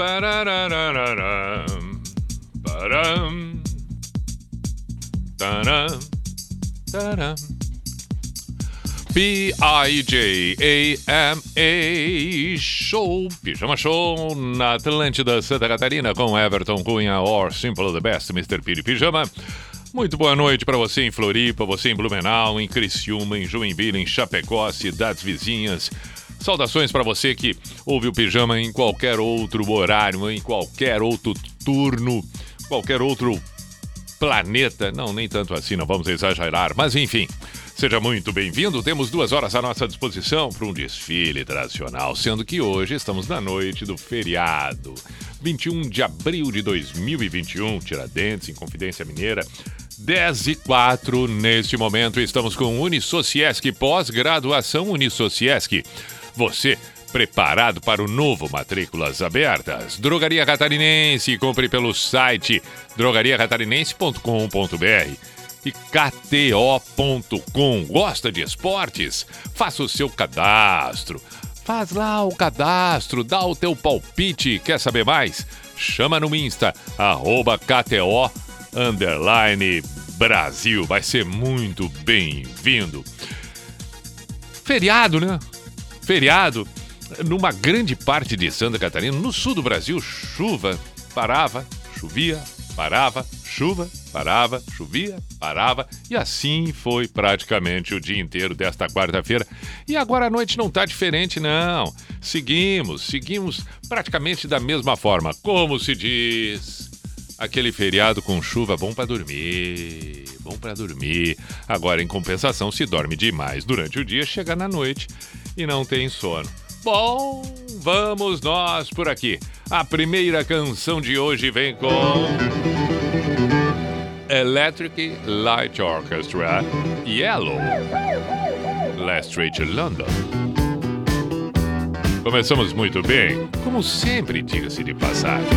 Pararararam, param, taram, taram. P-I-J-A-M-A Show, Pijama Show na Atlântida Santa Catarina com Everton Cunha or Simple the Best, Mr. Piri Pijama. Muito boa noite para você em Floripa, você em Blumenau, em Criciúma, em Joinville, em Chapecó, cidades vizinhas. Saudações para você que ouve o Pijama em qualquer outro horário, em qualquer outro turno, qualquer outro planeta. Não, nem tanto assim, não vamos exagerar, mas enfim. Seja muito bem-vindo. Temos duas horas à nossa disposição para um desfile tradicional, sendo que hoje estamos na noite do feriado. 21 de abril de 2021, Tiradentes, em Confidência Mineira. 10 e 4, neste momento estamos com Unisociesc, pós-graduação Unisociesc. Você preparado para o novo Matrículas Abertas? Drogaria Catarinense, compre pelo site drogariacatarinense.com.br e KTO.com. Gosta de esportes? Faça o seu cadastro. Faz lá o cadastro, dá o teu palpite. Quer saber mais? Chama no Insta, arroba KTO underline Brasil. Vai ser muito bem-vindo. Feriado, né? Feriado. Numa grande parte de Santa Catarina, no sul do Brasil, chuva, parava, chovia, parava, chuva, parava, chovia, parava, e assim foi praticamente o dia inteiro desta quarta-feira. E agora a noite não está diferente, não. Seguimos, seguimos praticamente da mesma forma. Como se diz, aquele feriado com chuva bom para dormir, bom para dormir. Agora, em compensação, se dorme demais durante o dia, chega na noite e não tem sono. Bom, vamos nós por aqui. A primeira canção de hoje vem com. Electric Light Orchestra Yellow Street London. Começamos muito bem, como sempre, diga-se de passagem.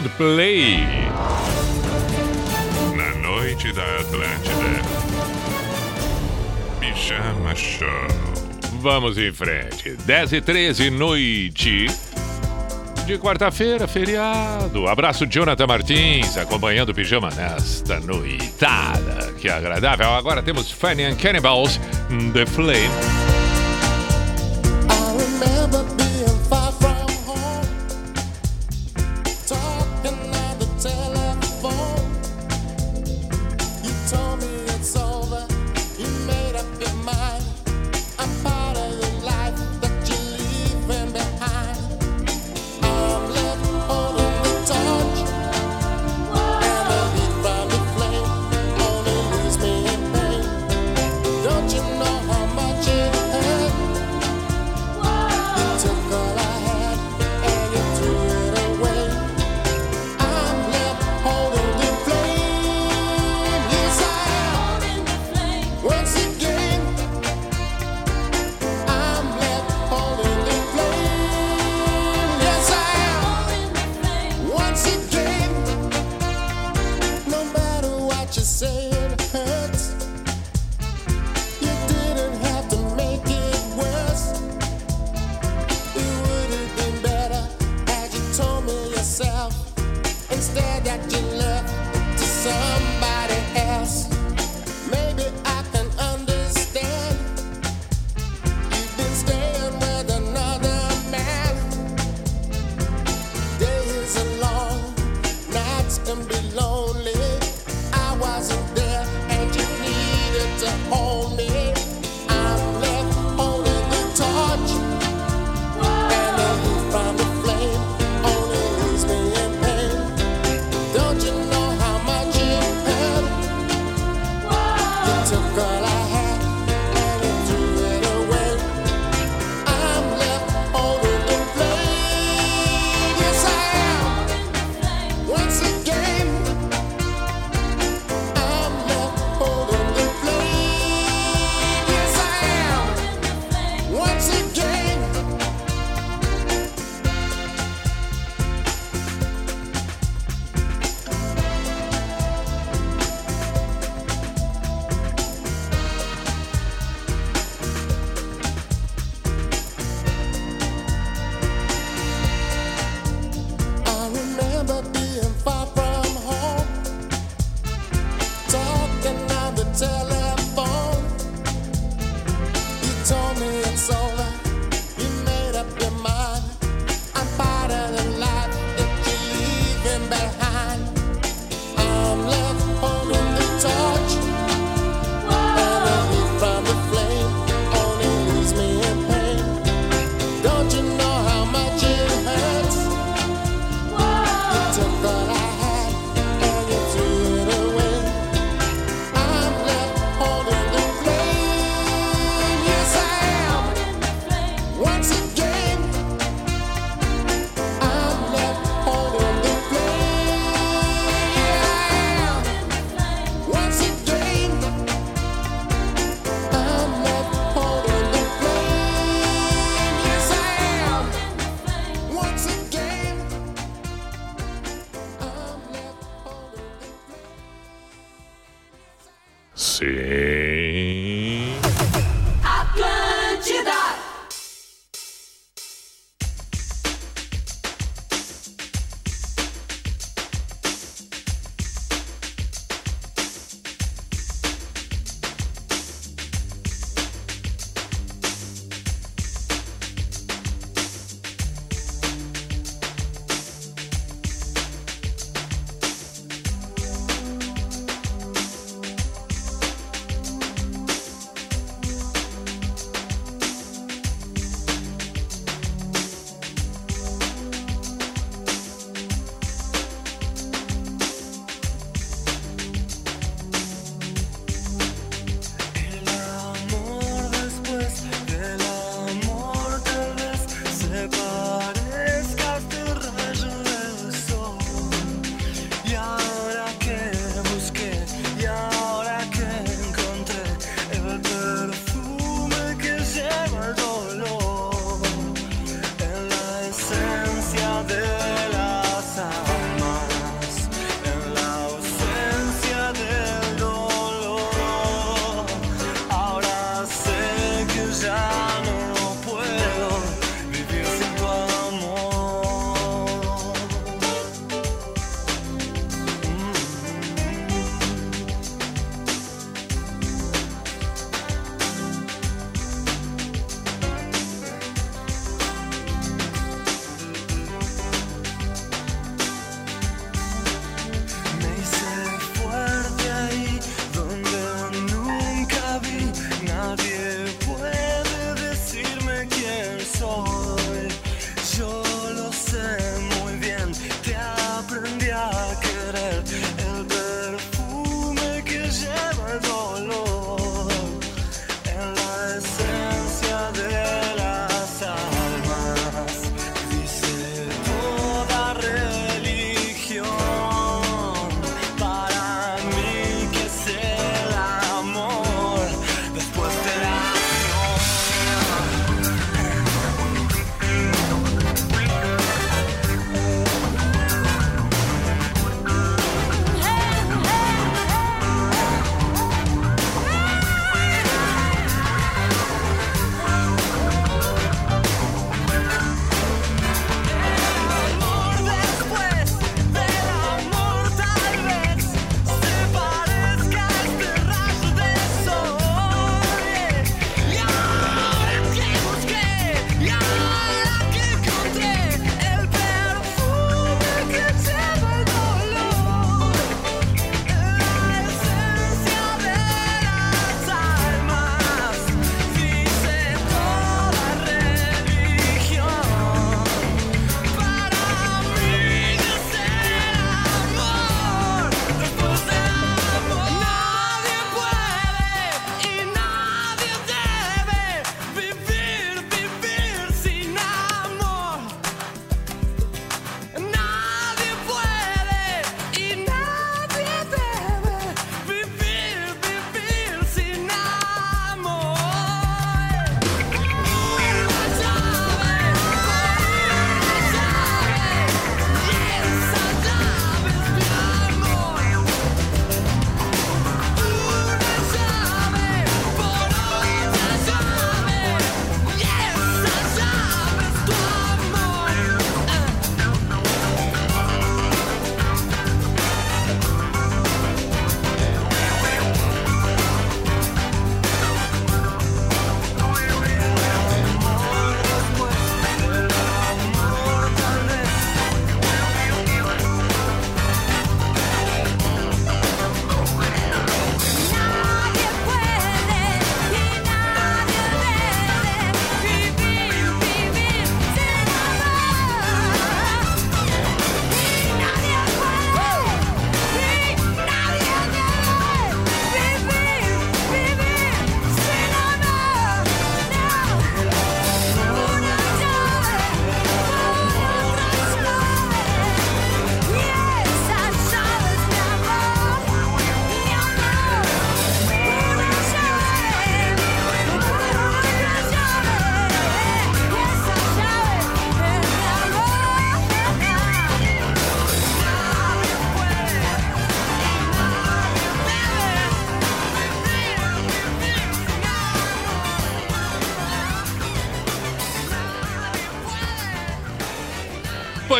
Coldplay. Na noite da Atlântida. Pijama Show. Vamos em frente. 10 e 13, noite de quarta-feira, feriado. Abraço Jonathan Martins, acompanhando o pijama nesta noitada. Que agradável. Agora temos Fanny and Cannibals, The Flame.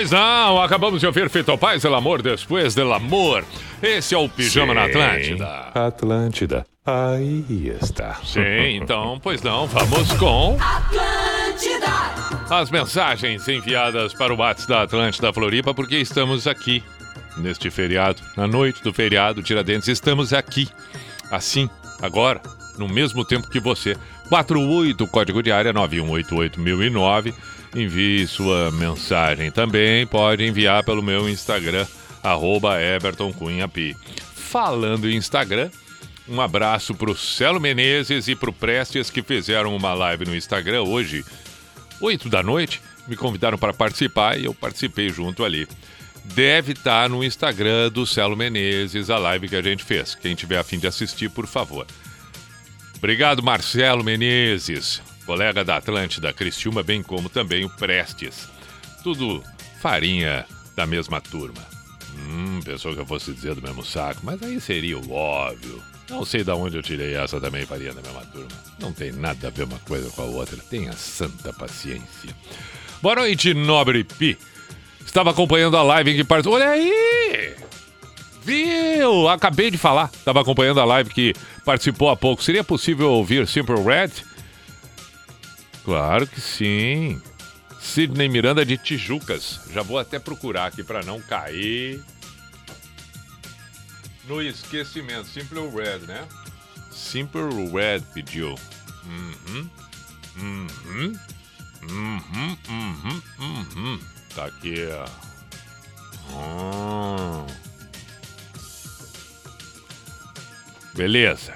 Pois não, acabamos de ouvir Fito Paz, El Amor Depois del Amor. Esse é o Pijama na Atlântida. Atlântida. Aí está. Sim, então, pois não, vamos com Atlântida. as mensagens enviadas para o WhatsApp da Atlântida Floripa, porque estamos aqui neste feriado, na noite do feriado Tiradentes, estamos aqui, assim, agora, no mesmo tempo que você. 48, código de área 9188009. Envie sua mensagem também, pode enviar pelo meu Instagram, arroba. Falando em Instagram, um abraço pro Celo Menezes e pro Prestes que fizeram uma live no Instagram hoje, 8 da noite. Me convidaram para participar e eu participei junto ali. Deve estar no Instagram do Celo Menezes a live que a gente fez. Quem tiver a fim de assistir, por favor. Obrigado, Marcelo Menezes, colega da Atlântida Criciúma, bem como também o Prestes. Tudo farinha da mesma turma. Hum, pensou que eu fosse dizer do mesmo saco, mas aí seria o óbvio. Não sei de onde eu tirei essa também farinha da mesma turma. Não tem nada a ver uma coisa com a outra. Tenha santa paciência. Boa noite, nobre Pi. Estava acompanhando a live em que participou. Olha aí! Viu? Acabei de falar. Estava acompanhando a live que participou há pouco. Seria possível ouvir Simple Red? Claro que sim. Sidney Miranda de Tijucas. Já vou até procurar aqui para não cair no esquecimento. Simple Red, né? Simple Red pediu. Uhum. Uhum. Uhum. Uhum. Uhum. Tá aqui, ó. Ah. Beleza.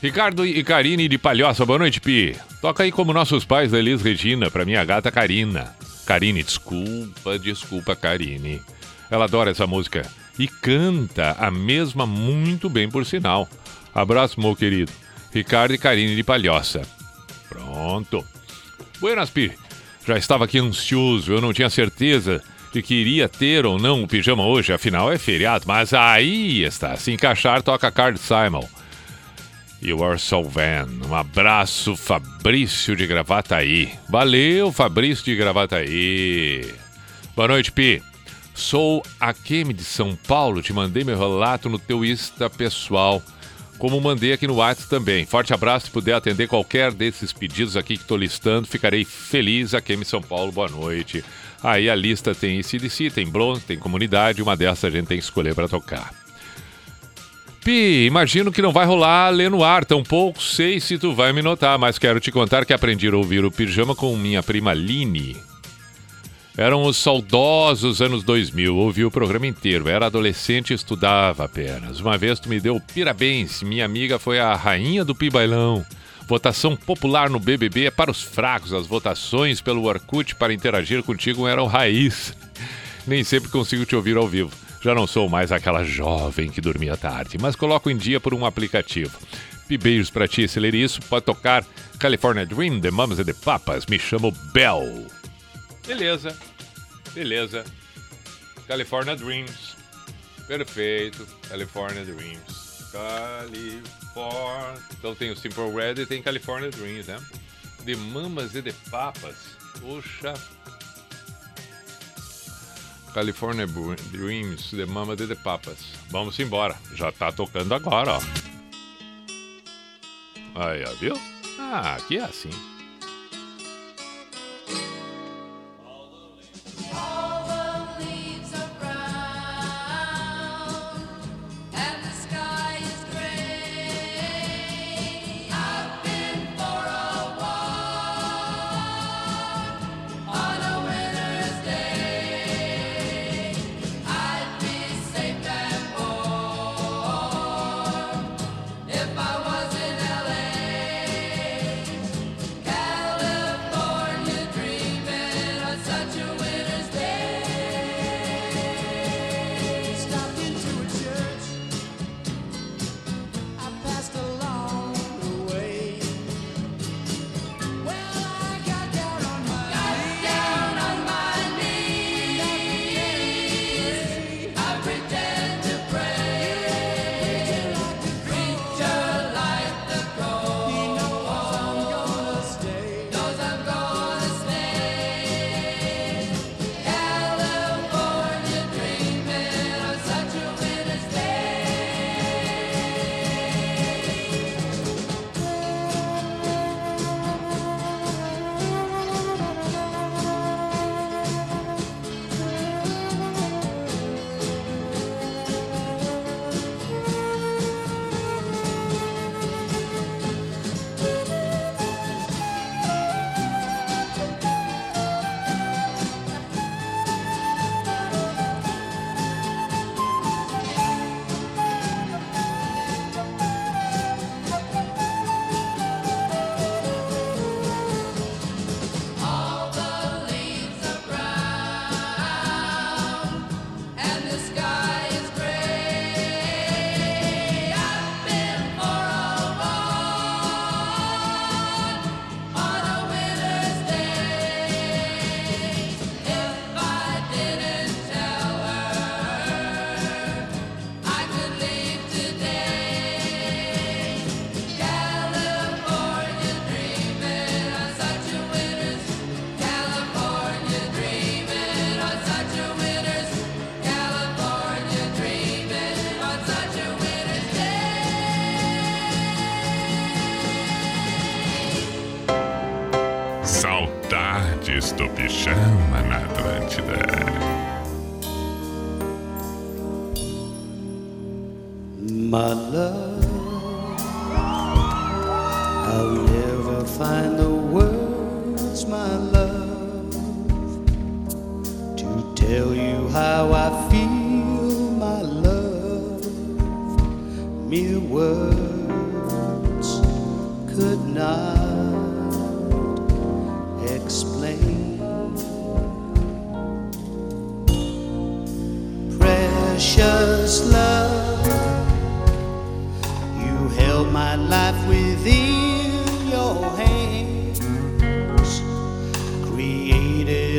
Ricardo e Karine de Palhoça, boa noite, Pi. Toca aí como nossos pais da Elis Regina, pra minha gata Karina. Karine, desculpa, desculpa, Karine. Ela adora essa música e canta a mesma muito bem, por sinal. Abraço, meu querido. Ricardo e Karine de Palhoça. Pronto. Buenas, Pi. Já estava aqui ansioso, eu não tinha certeza de que iria ter ou não o pijama hoje, afinal é feriado, mas aí está. Se encaixar, toca Card Simon. You are so van. Um abraço, Fabrício de Gravataí. Valeu, Fabrício de Gravataí. Boa noite, Pi. Sou a Kemi de São Paulo. Te mandei meu relato no teu Insta pessoal. Como mandei aqui no WhatsApp também. Forte abraço. Se puder atender qualquer desses pedidos aqui que estou listando, ficarei feliz. A Kemi São Paulo, boa noite. Aí a lista tem ICDC, tem Bronze, tem Comunidade. Uma dessas a gente tem que escolher para tocar. Pi, imagino que não vai rolar ler no ar, tampouco sei se tu vai me notar, mas quero te contar que aprendi a ouvir o pijama com minha prima Line. Eram os saudosos anos 2000, ouvi o programa inteiro, era adolescente e estudava apenas. Uma vez tu me deu parabéns, minha amiga foi a rainha do Pi Bailão. Votação popular no BBB é para os fracos, as votações pelo Orkut para interagir contigo eram raiz. Nem sempre consigo te ouvir ao vivo. Já não sou mais aquela jovem que dormia tarde, mas coloco em dia por um aplicativo. Beijos pra ti, isso pode tocar California Dream, The Mamas and the Papas, me chamo Bell. Beleza, beleza. California Dreams, perfeito, California Dreams. California. Então tem o Simple Red e tem California Dreams, né? The Mamas and the Papas. Puxa. California Dreams, The Mama de the Papas. Vamos embora. Já tá tocando agora, ó. Aí, ó, viu? Ah, aqui é assim.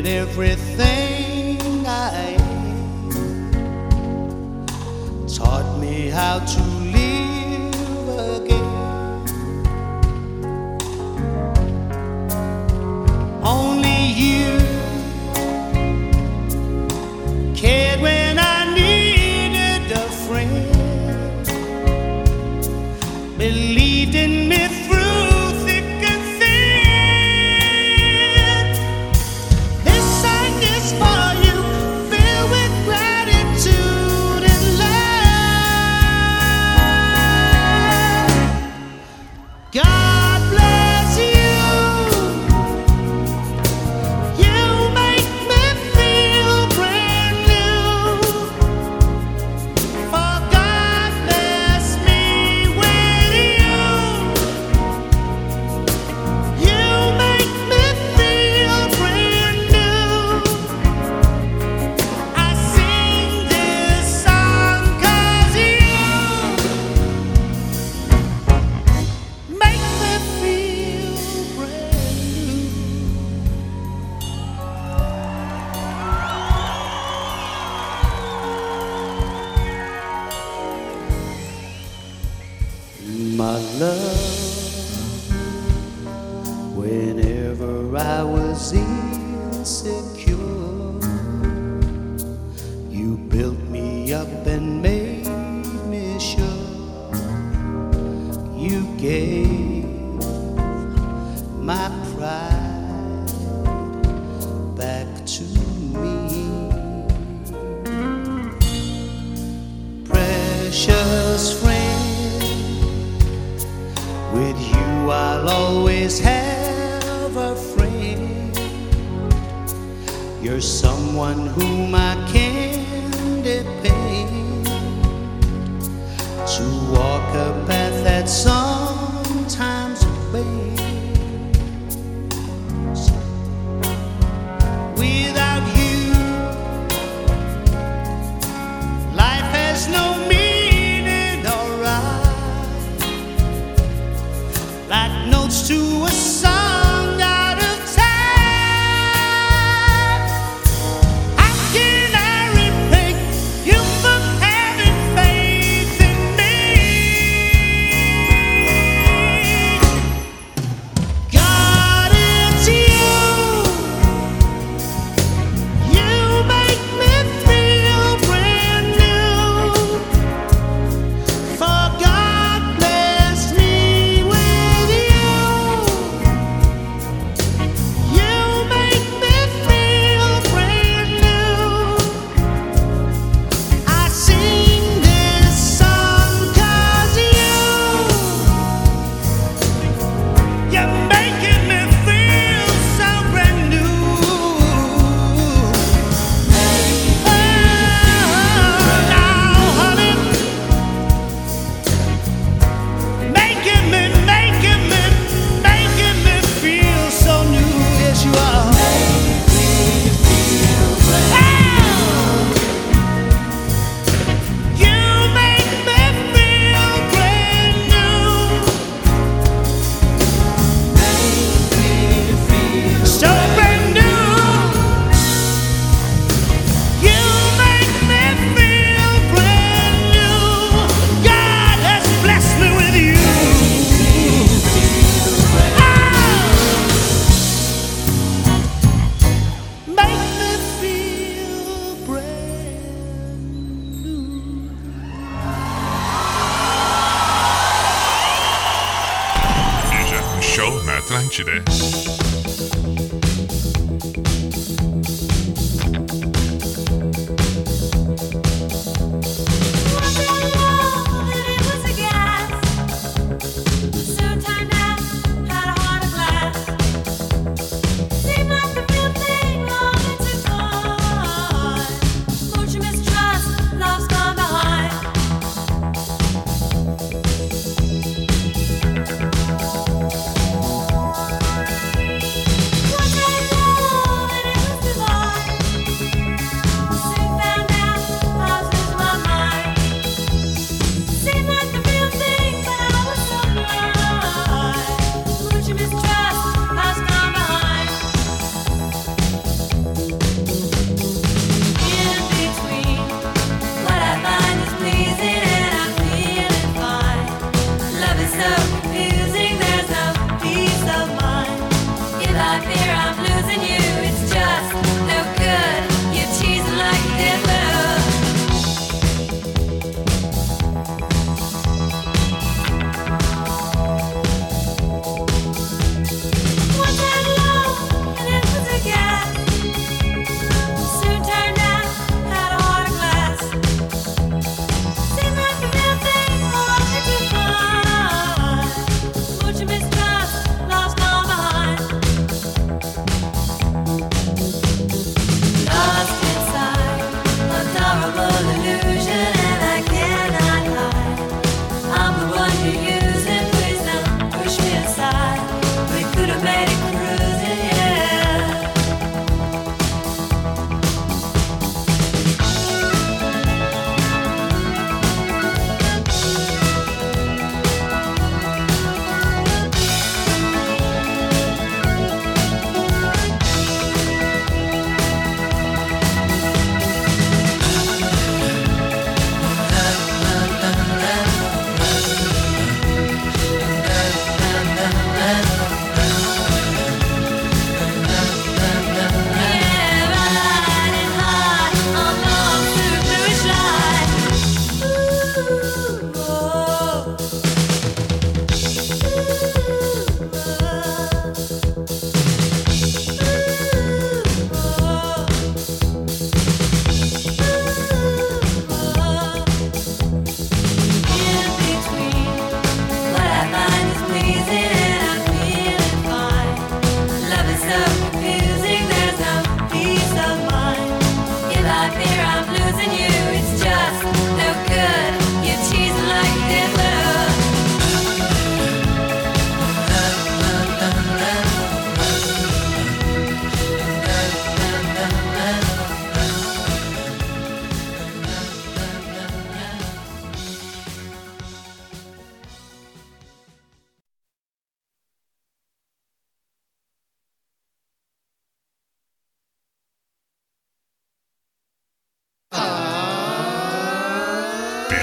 Created everything I am, taught me how to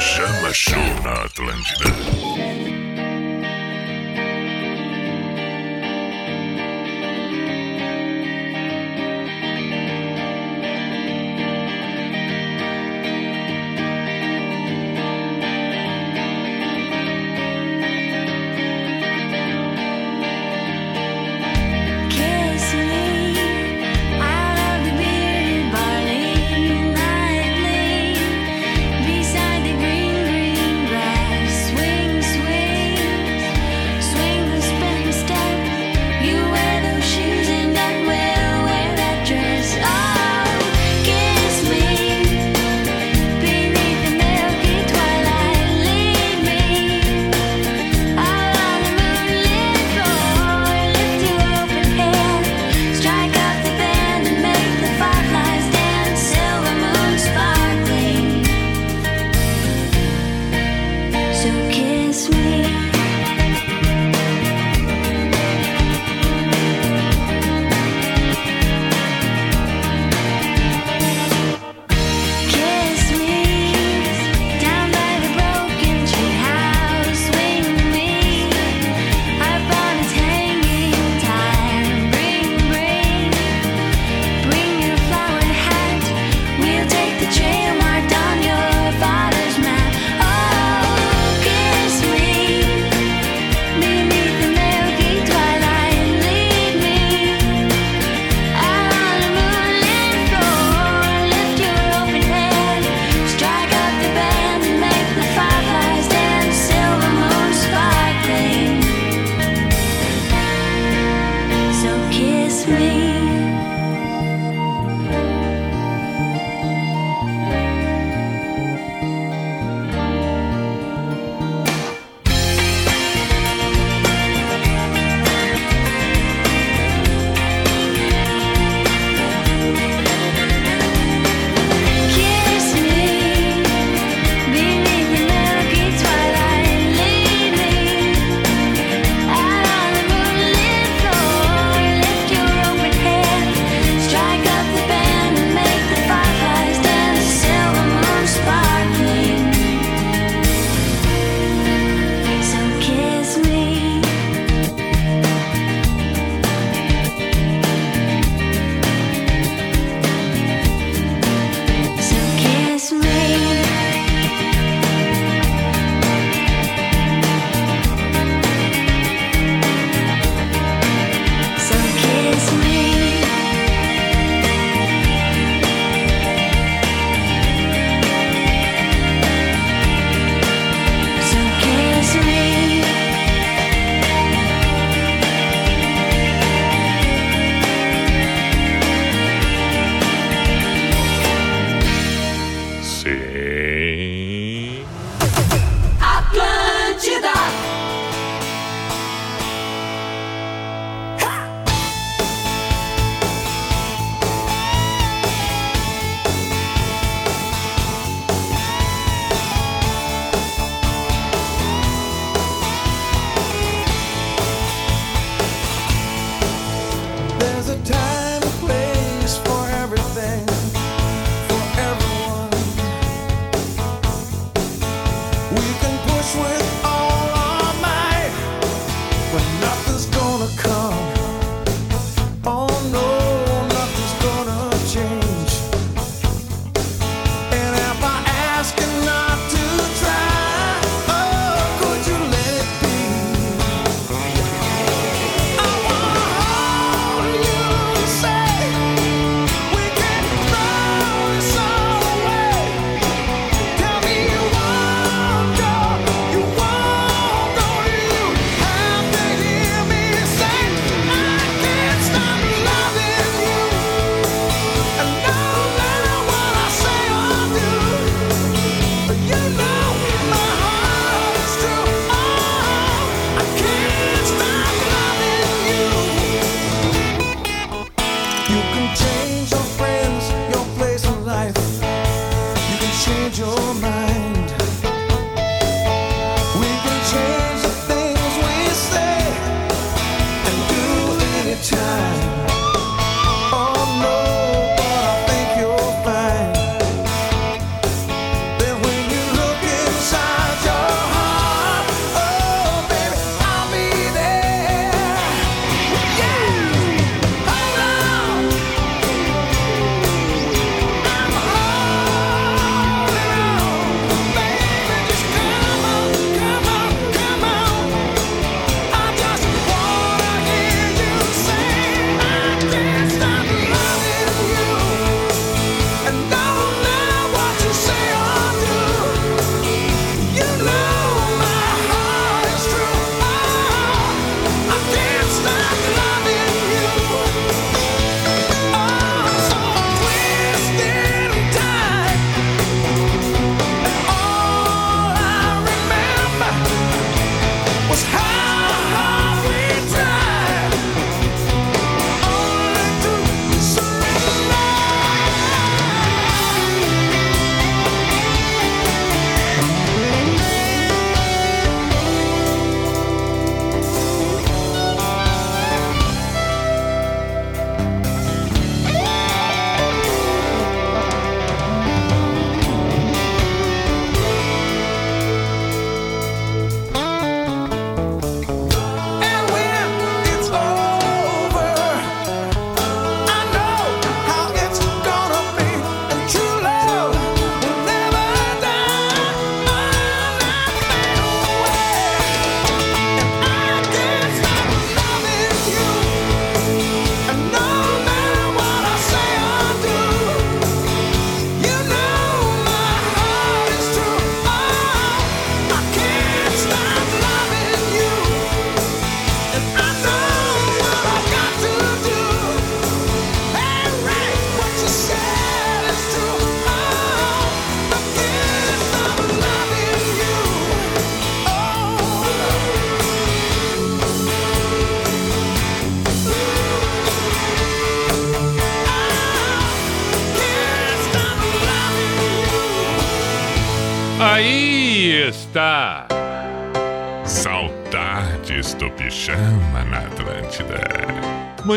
Pijama Show na Atlântida. the time.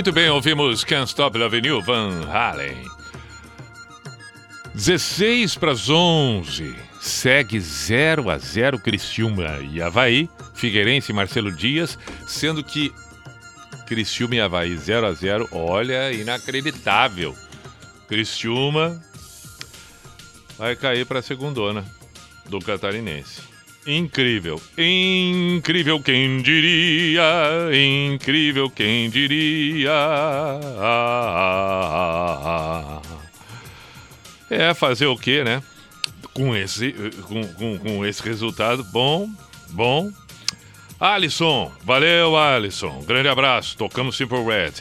Muito bem, ouvimos Can't Stop You, Van Halen. 16 para as 11. Segue 0 a 0 Criciúma e Havaí, Figueirense e Marcelo Dias, sendo que Criciúma e Havaí 0 a 0 olha, inacreditável. Criciúma vai cair para a segundona do Catarinense. Incrível, incrível quem diria, incrível quem diria. É fazer o quê, né? Com esse, com, com, com esse resultado, bom, bom. Alisson, valeu Alisson, grande abraço, tocamos Simple Red.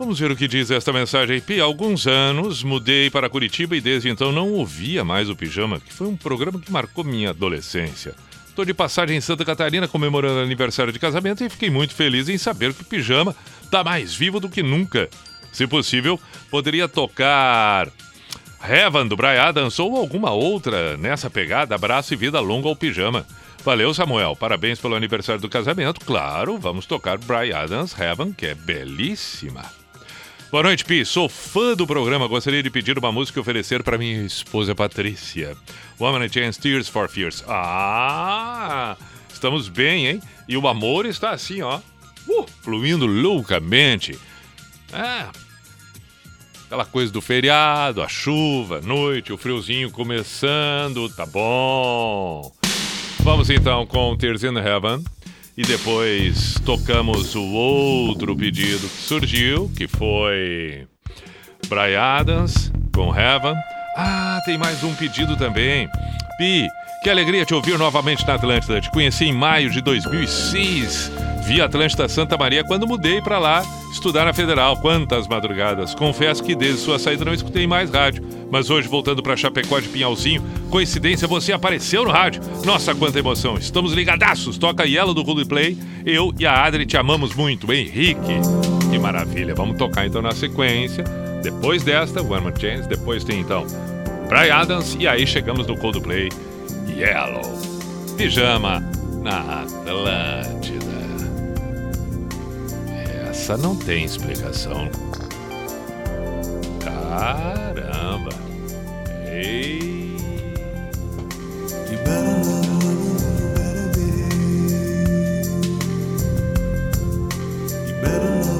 Vamos ver o que diz esta mensagem. Pi, há alguns anos mudei para Curitiba e desde então não ouvia mais o Pijama, que foi um programa que marcou minha adolescência. Estou de passagem em Santa Catarina comemorando aniversário de casamento e fiquei muito feliz em saber que o Pijama está mais vivo do que nunca. Se possível, poderia tocar Heaven do Brian Adams ou alguma outra nessa pegada. Abraço e vida longa ao Pijama. Valeu, Samuel. Parabéns pelo aniversário do casamento. Claro, vamos tocar Brian Adams Heaven, que é belíssima. Boa noite, Pi. Sou fã do programa. Gostaria de pedir uma música e oferecer para minha esposa Patrícia. Woman and Chance Tears for Fears. Ah! Estamos bem, hein? E o amor está assim, ó. Uh, fluindo loucamente. É. Aquela coisa do feriado, a chuva, a noite, o friozinho começando. Tá bom. Vamos então com Tears in Heaven. E depois tocamos o outro pedido que surgiu, que foi Brian Adams com Heaven. Ah, tem mais um pedido também. Pi, que alegria te ouvir novamente na Atlântida. Te conheci em maio de 2006. Vi Atlântida Santa Maria quando mudei para lá estudar na Federal. Quantas madrugadas. Confesso que desde sua saída não escutei mais rádio. Mas hoje, voltando para Chapecó de Pinhalzinho, coincidência, você apareceu no rádio. Nossa, quanta emoção. Estamos ligadaços. Toca Yellow do Coldplay. Eu e a Adri te amamos muito. Henrique. Que maravilha. Vamos tocar então na sequência. Depois desta, One More Chance. Depois tem então Brian Adams. E aí chegamos no Coldplay. Yellow. Pijama na Atlântida. Essa não tem explicação. Caramba. Ei. Made the grave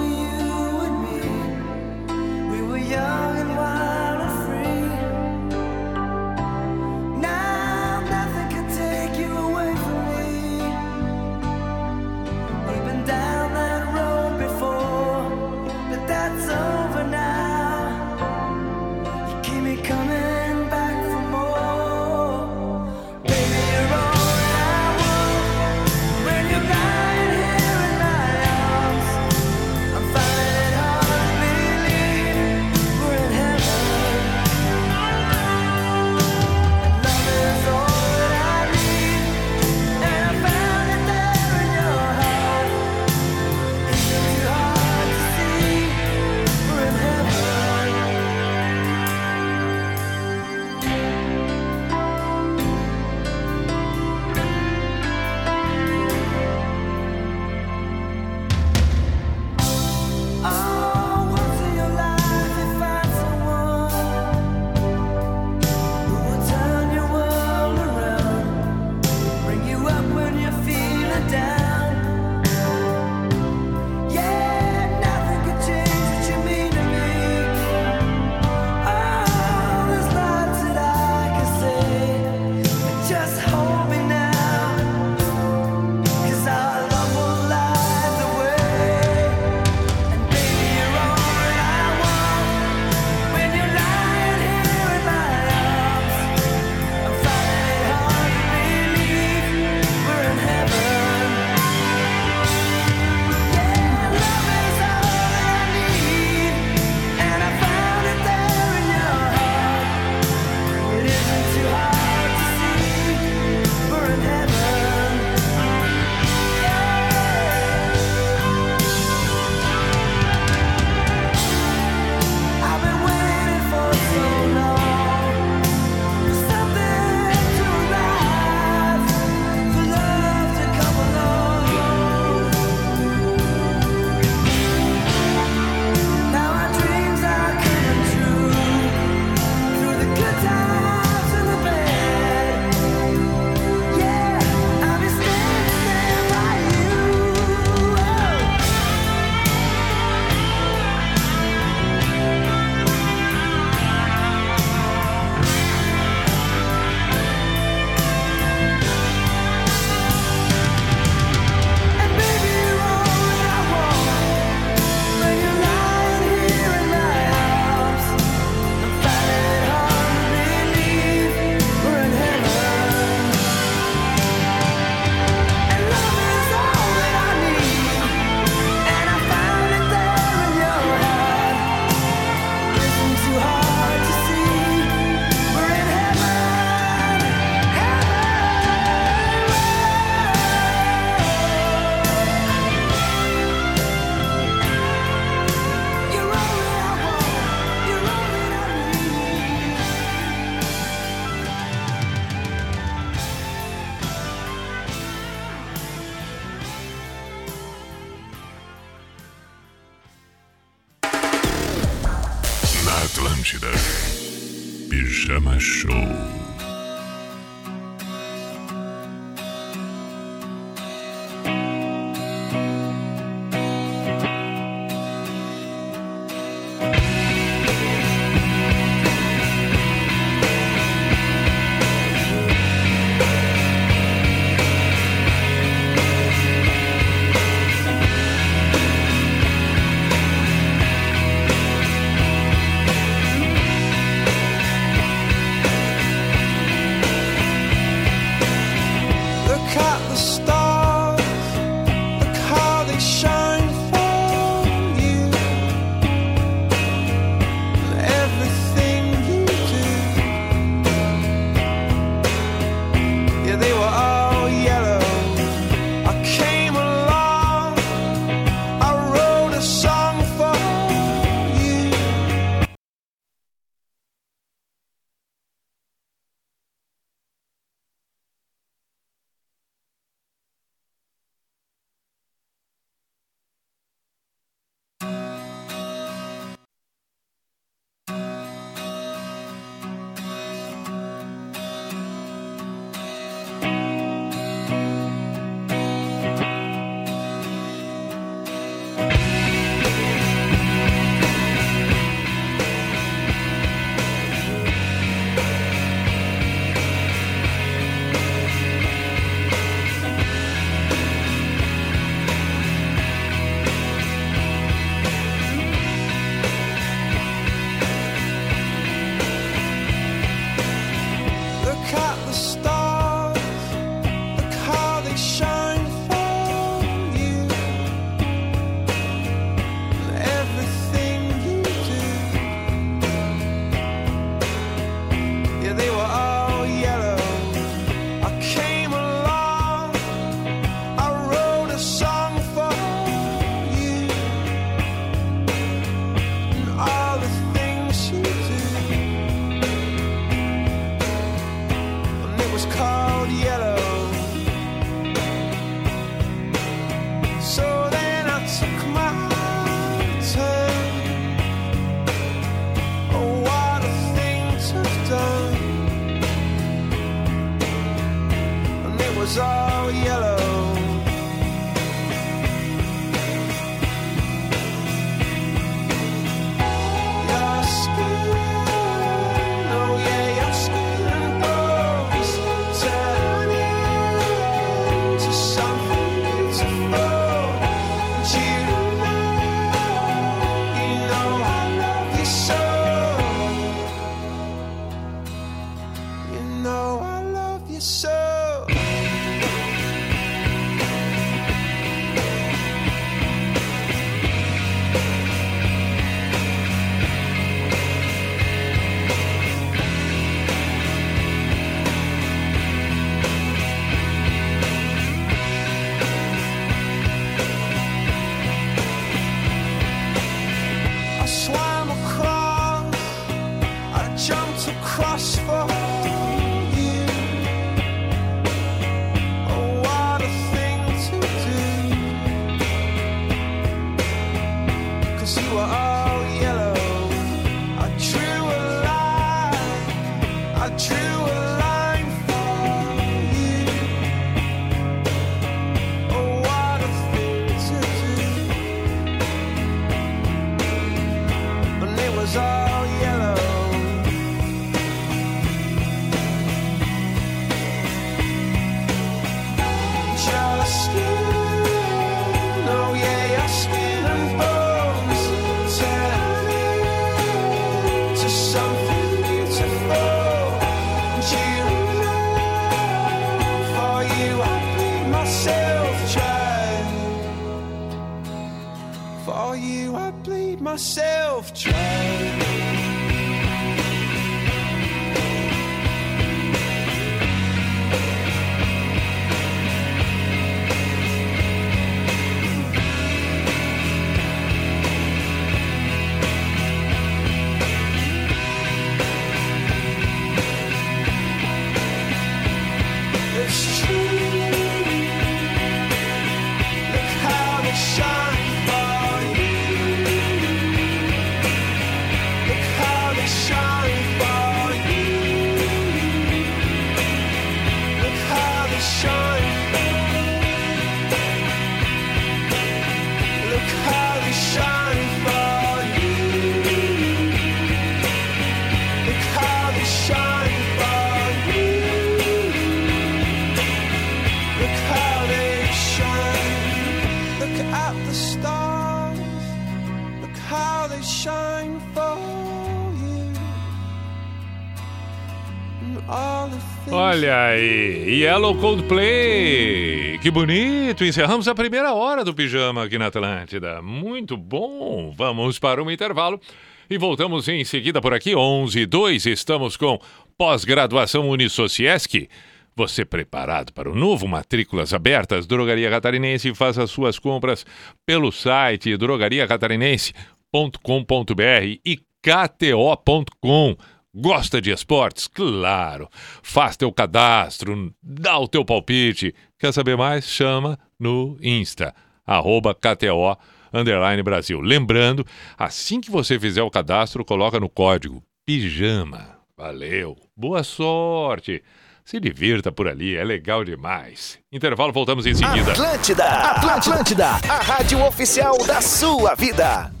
Yellow Coldplay. Que bonito. Encerramos a primeira hora do pijama aqui na Atlântida. Muito bom. Vamos para um intervalo e voltamos em seguida por aqui 11 e 2. Estamos com pós-graduação Unisociesc. Você preparado para o novo Matrículas Abertas? Drogaria Catarinense faça suas compras pelo site drogariacatarinense.com.br e kto.com. Gosta de esportes? Claro. Faz teu cadastro, dá o teu palpite. Quer saber mais? Chama no Insta, arroba KTO underline Brasil. Lembrando, assim que você fizer o cadastro, coloca no código PIJAMA. Valeu. Boa sorte. Se divirta por ali, é legal demais. Intervalo, voltamos em seguida. Atlântida, Atlântida, a rádio oficial da sua vida.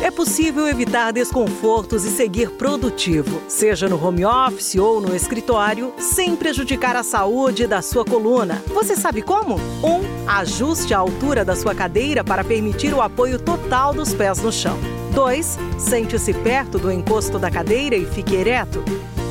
É possível evitar desconfortos e seguir produtivo, seja no home office ou no escritório, sem prejudicar a saúde da sua coluna. Você sabe como? 1. Um, ajuste a altura da sua cadeira para permitir o apoio total dos pés no chão. 2. Sente-se perto do encosto da cadeira e fique ereto.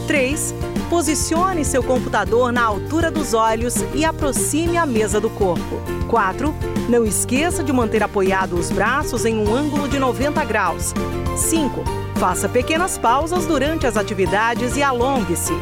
3. Posicione seu computador na altura dos olhos e aproxime a mesa do corpo. 4. Não esqueça de manter apoiado os braços em um ângulo de 90 graus. 5. Faça pequenas pausas durante as atividades e alongue-se.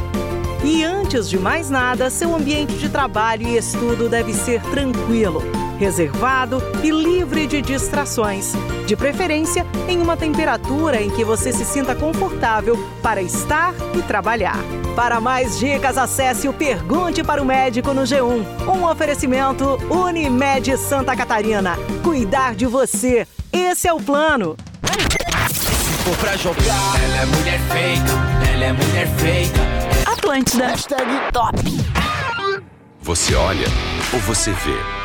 E antes de mais nada, seu ambiente de trabalho e estudo deve ser tranquilo, reservado e livre de distrações. De preferência, em uma temperatura em que você se sinta confortável para estar e trabalhar. Para mais dicas, acesse o Pergunte para o Médico no G1. Um oferecimento Unimed Santa Catarina. Cuidar de você. Esse é o plano. Se for pra jogar, ela é mulher feita, ela é mulher feita. Atlântida. Hashtag top. Você olha ou você vê?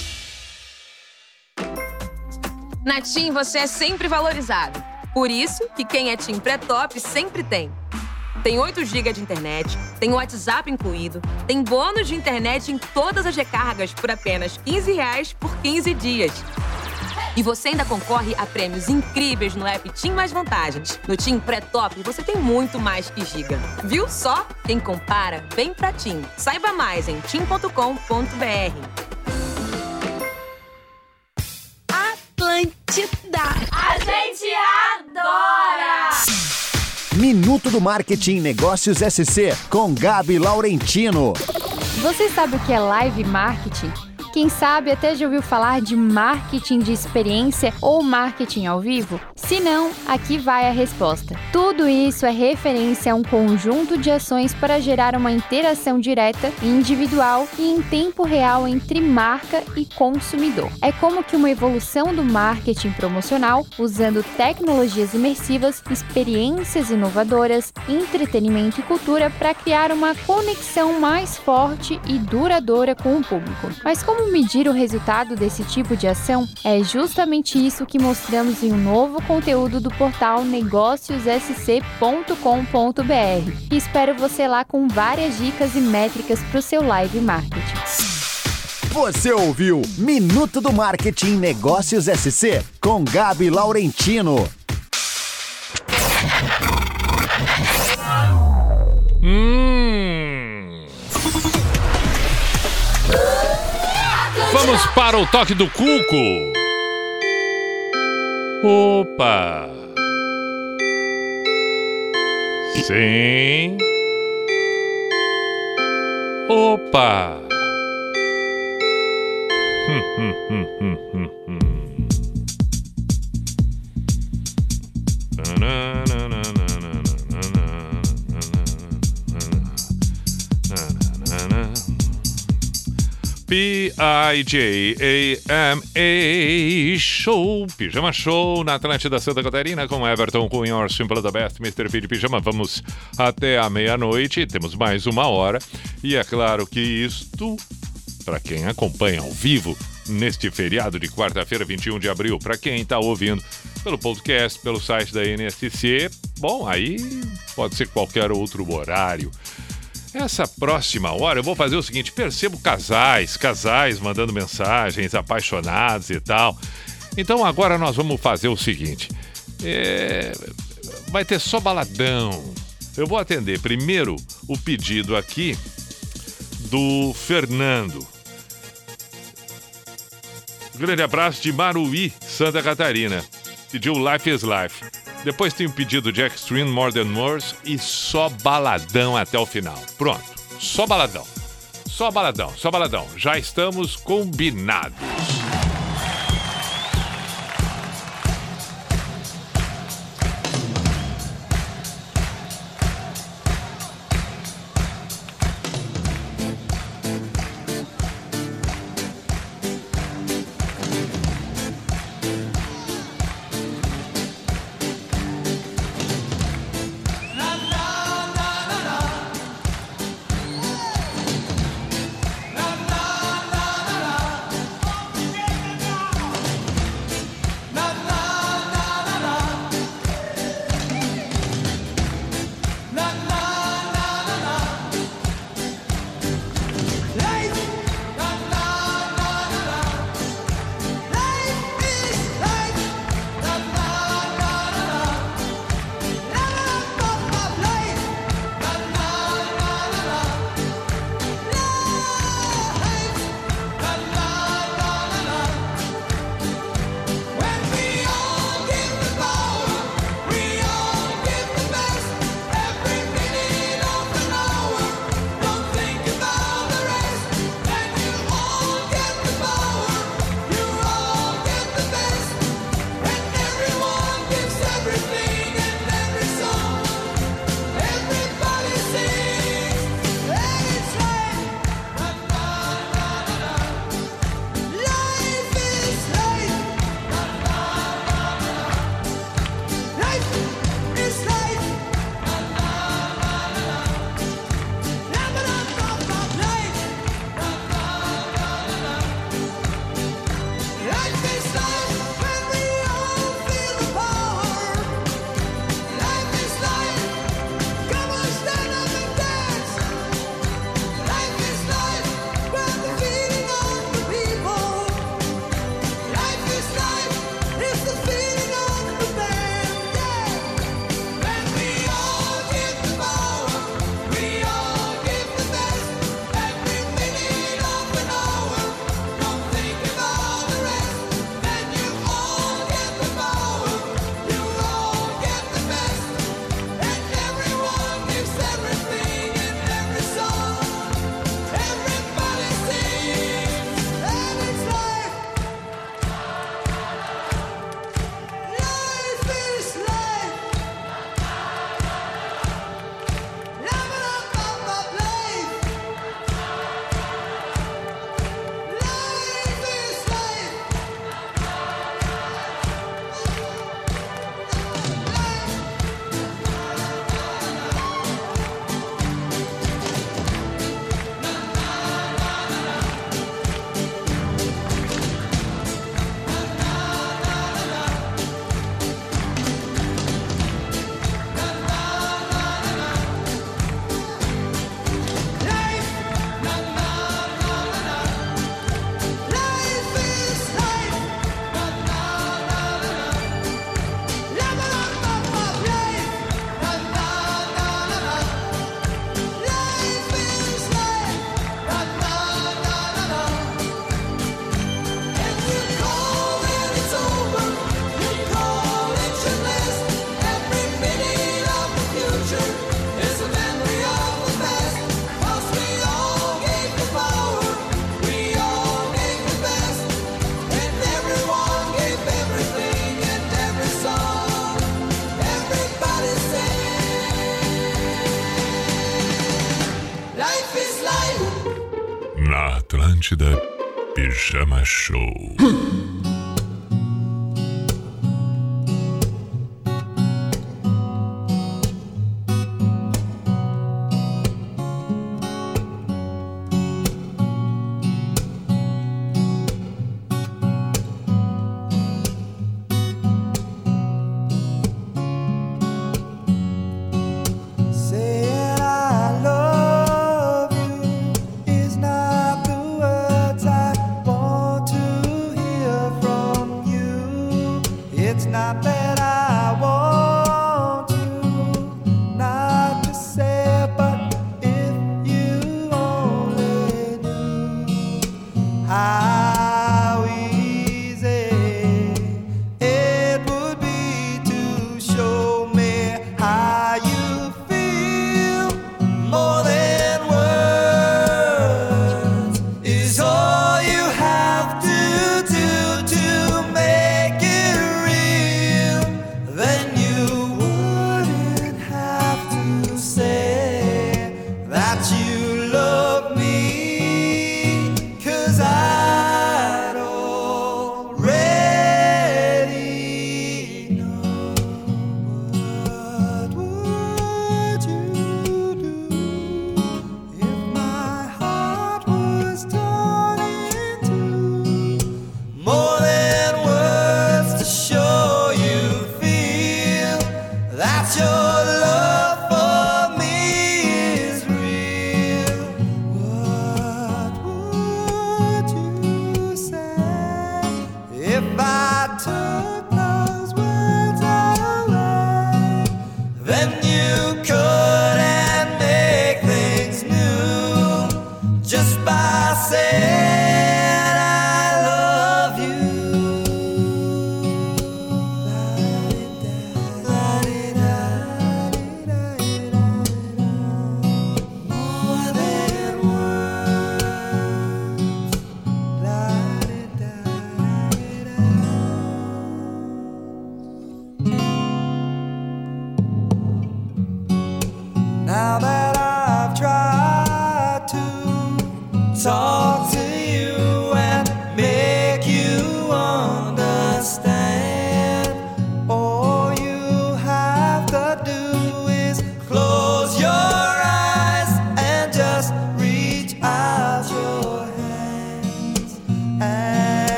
Na TIM você é sempre valorizado. Por isso que quem é TIM pré-top sempre tem. Tem 8 GB de internet, tem WhatsApp incluído, tem bônus de internet em todas as recargas por apenas 15 reais por 15 dias. E você ainda concorre a prêmios incríveis no app TIM Mais Vantagens. No TIM Pré-Top você tem muito mais que giga. Viu só? Quem compara, vem pra TIM. Saiba mais em tim.com.br. Atlântida. A gente adora! Minuto do Marketing Negócios SC com Gabi Laurentino. Você sabe o que é live marketing? Quem sabe até já ouviu falar de marketing de experiência ou marketing ao vivo? Se não, aqui vai a resposta. Tudo isso é referência a um conjunto de ações para gerar uma interação direta, individual e em tempo real entre marca e consumidor. É como que uma evolução do marketing promocional, usando tecnologias imersivas, experiências inovadoras, entretenimento e cultura para criar uma conexão mais forte e duradoura com o público. Mas como medir o resultado desse tipo de ação? É justamente isso que mostramos em um novo conteúdo do portal negóciossc.com.br. E espero você lá com várias dicas e métricas para o seu live marketing. Você ouviu Minuto do Marketing Negócios SC com Gabi Laurentino. Hum. Vamos para o toque do cuco. Opa. Sim. Opa. Hum, hum, hum, hum, P-I-J-A-M-A Show, Pijama Show na Atlântida Santa Catarina com Everton Cunha, Simple the Best, Mr. P de Pijama. Vamos até a meia-noite, temos mais uma hora. E é claro que isto, para quem acompanha ao vivo, neste feriado de quarta-feira, 21 de abril, para quem está ouvindo pelo podcast, pelo site da NSC, bom, aí pode ser qualquer outro horário. Essa próxima hora eu vou fazer o seguinte: percebo casais, casais mandando mensagens, apaixonados e tal. Então agora nós vamos fazer o seguinte: é, vai ter só baladão. Eu vou atender primeiro o pedido aqui do Fernando. Grande abraço de Maruí, Santa Catarina. Pediu Life is Life. Depois tem o pedido de Extreme More Than Words e só baladão até o final. Pronto, só baladão. Só baladão, só baladão. Já estamos combinados. Atlântida Pijama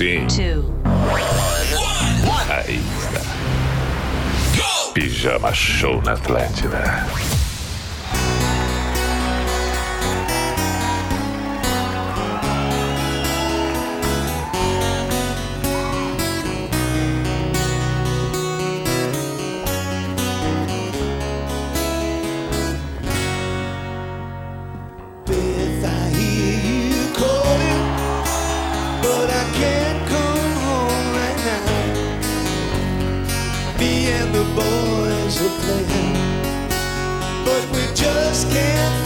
Sim. Aí está. Pijama Show na Atlântida. The boys are playing, but we just can't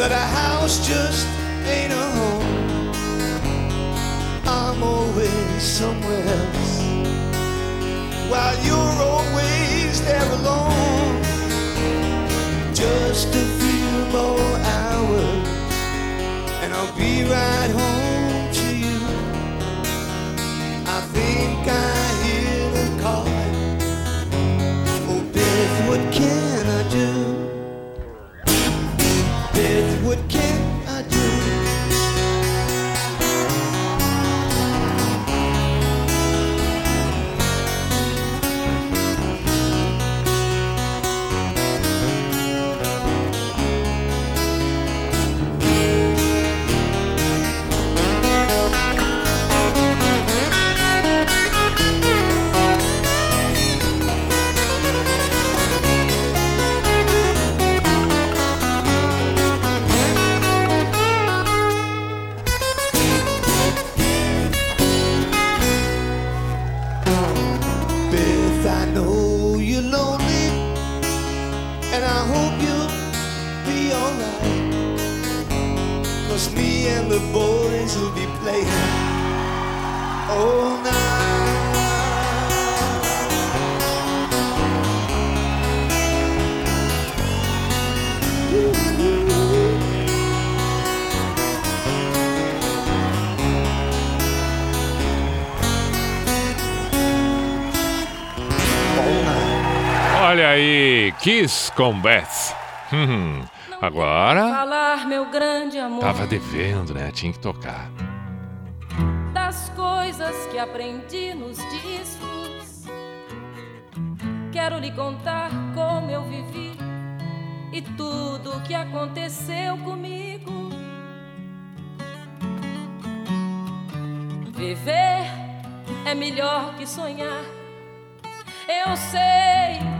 that a house just ain't a home. I'm always somewhere else while you're always there alone. Just a few more hours and I'll be right home Kiss com Beth. Hum, agora Falar, meu grande amor, tava devendo, né? Tinha que tocar. das coisas que aprendi nos discos. Quero lhe contar como eu vivi e tudo o que aconteceu comigo. Viver é melhor que sonhar. Eu sei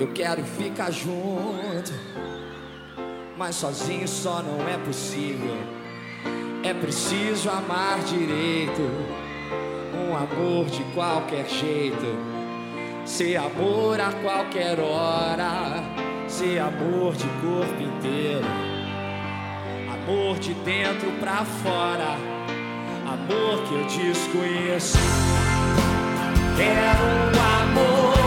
Eu quero ficar junto, mas sozinho só não é possível. É preciso amar direito, um amor de qualquer jeito. Ser amor a qualquer hora, ser amor de corpo inteiro. Amor de dentro pra fora, amor que eu desconheço. Quero um amor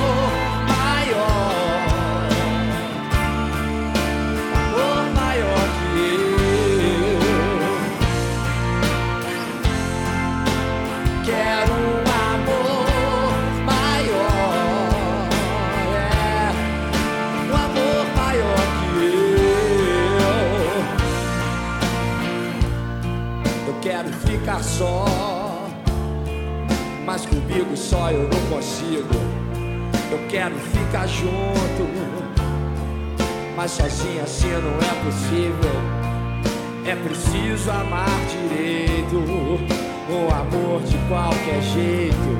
amar direito, um amor de qualquer jeito,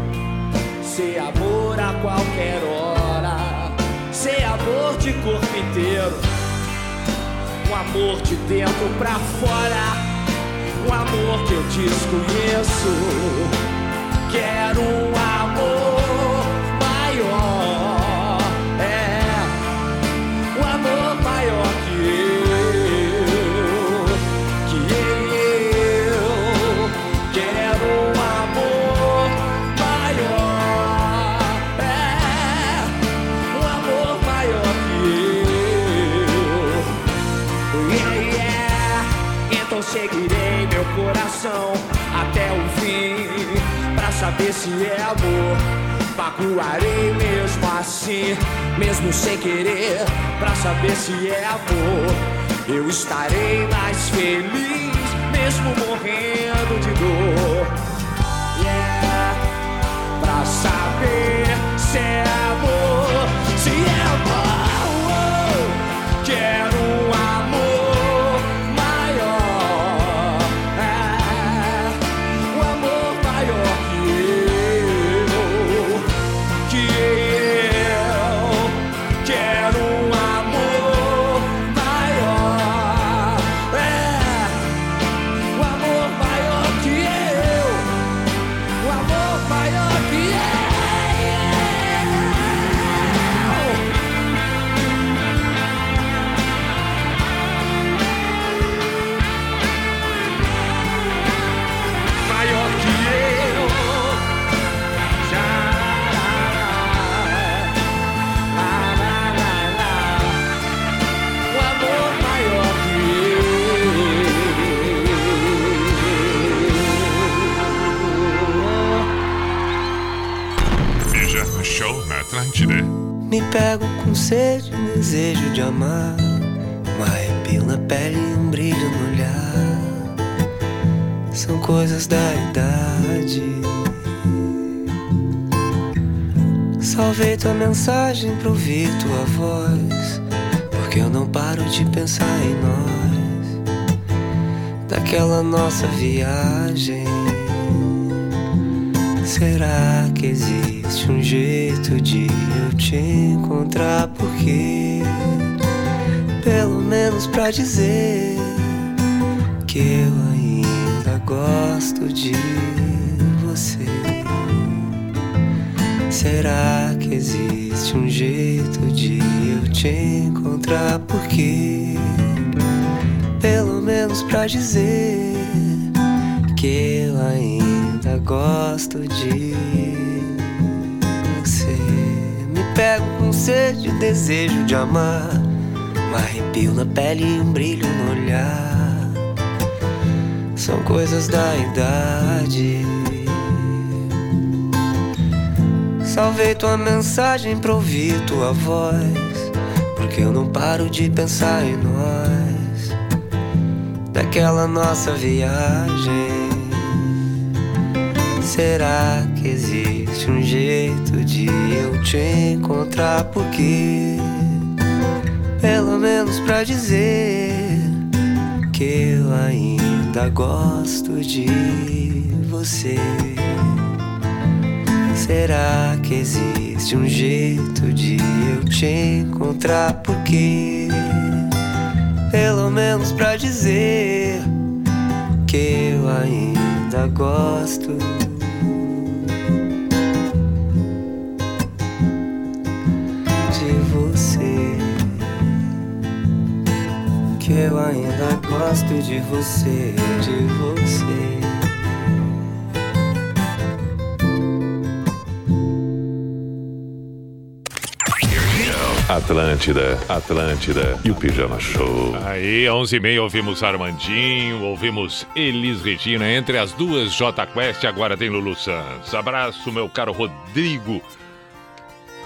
ser amor a qualquer hora, ser amor de corpo inteiro, um amor de dentro pra fora. Um amor que eu desconheço. Quero um saber se é amor. Magoarei mesmo assim Mesmo sem querer Pra saber se é amor. Eu estarei mais feliz Mesmo morrendo de dor. Yeah Pra saber se é amor. Se é amor Quero um amor Me pego com sede, desejo de amar. Um arrepio na pele e um brilho no olhar. São coisas da idade. Salvei tua mensagem pra ouvir tua voz. Porque eu não paro de pensar em nós. Daquela nossa viagem. Será que existe um jeito de eu te encontrar? Porque, pelo menos pra dizer que eu ainda gosto de você. Será que existe um jeito de eu te encontrar? Porque, pelo menos pra dizer que eu ainda gosto desejo de amar. Um arrepio na pele e um brilho no olhar. São coisas da idade. Salvei tua mensagem pra ouvir tua voz. Porque eu não paro de pensar em nós. Daquela nossa viagem. Será que existe um jeito de eu te encontrar? Porque, pelo menos pra dizer que eu ainda gosto de você. Será que existe um jeito de eu te encontrar? Porque, pelo menos pra dizer que eu ainda gosto eu ainda gosto de você, de você. Atlântida, Atlântida e o Pijama Show. Aí, 11h30, ouvimos Armandinho, ouvimos Elis Regina. Entre as duas, J Quest, agora tem Lulu Santos. Abraço, meu caro Rodrigo.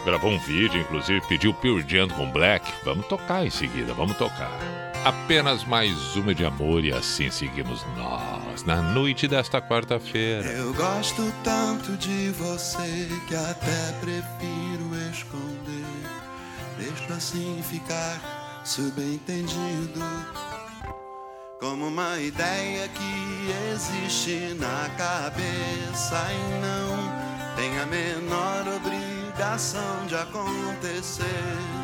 Gravou um vídeo, inclusive, pediu Pure Jam com Black. Vamos tocar em seguida, vamos tocar. Apenas mais uma de amor e assim seguimos nós, na noite desta quarta-feira. Eu gosto tanto de você que até prefiro esconder. Deixo assim ficar subentendido. Como uma ideia que existe na cabeça e não tem a menor obrigação de acontecer.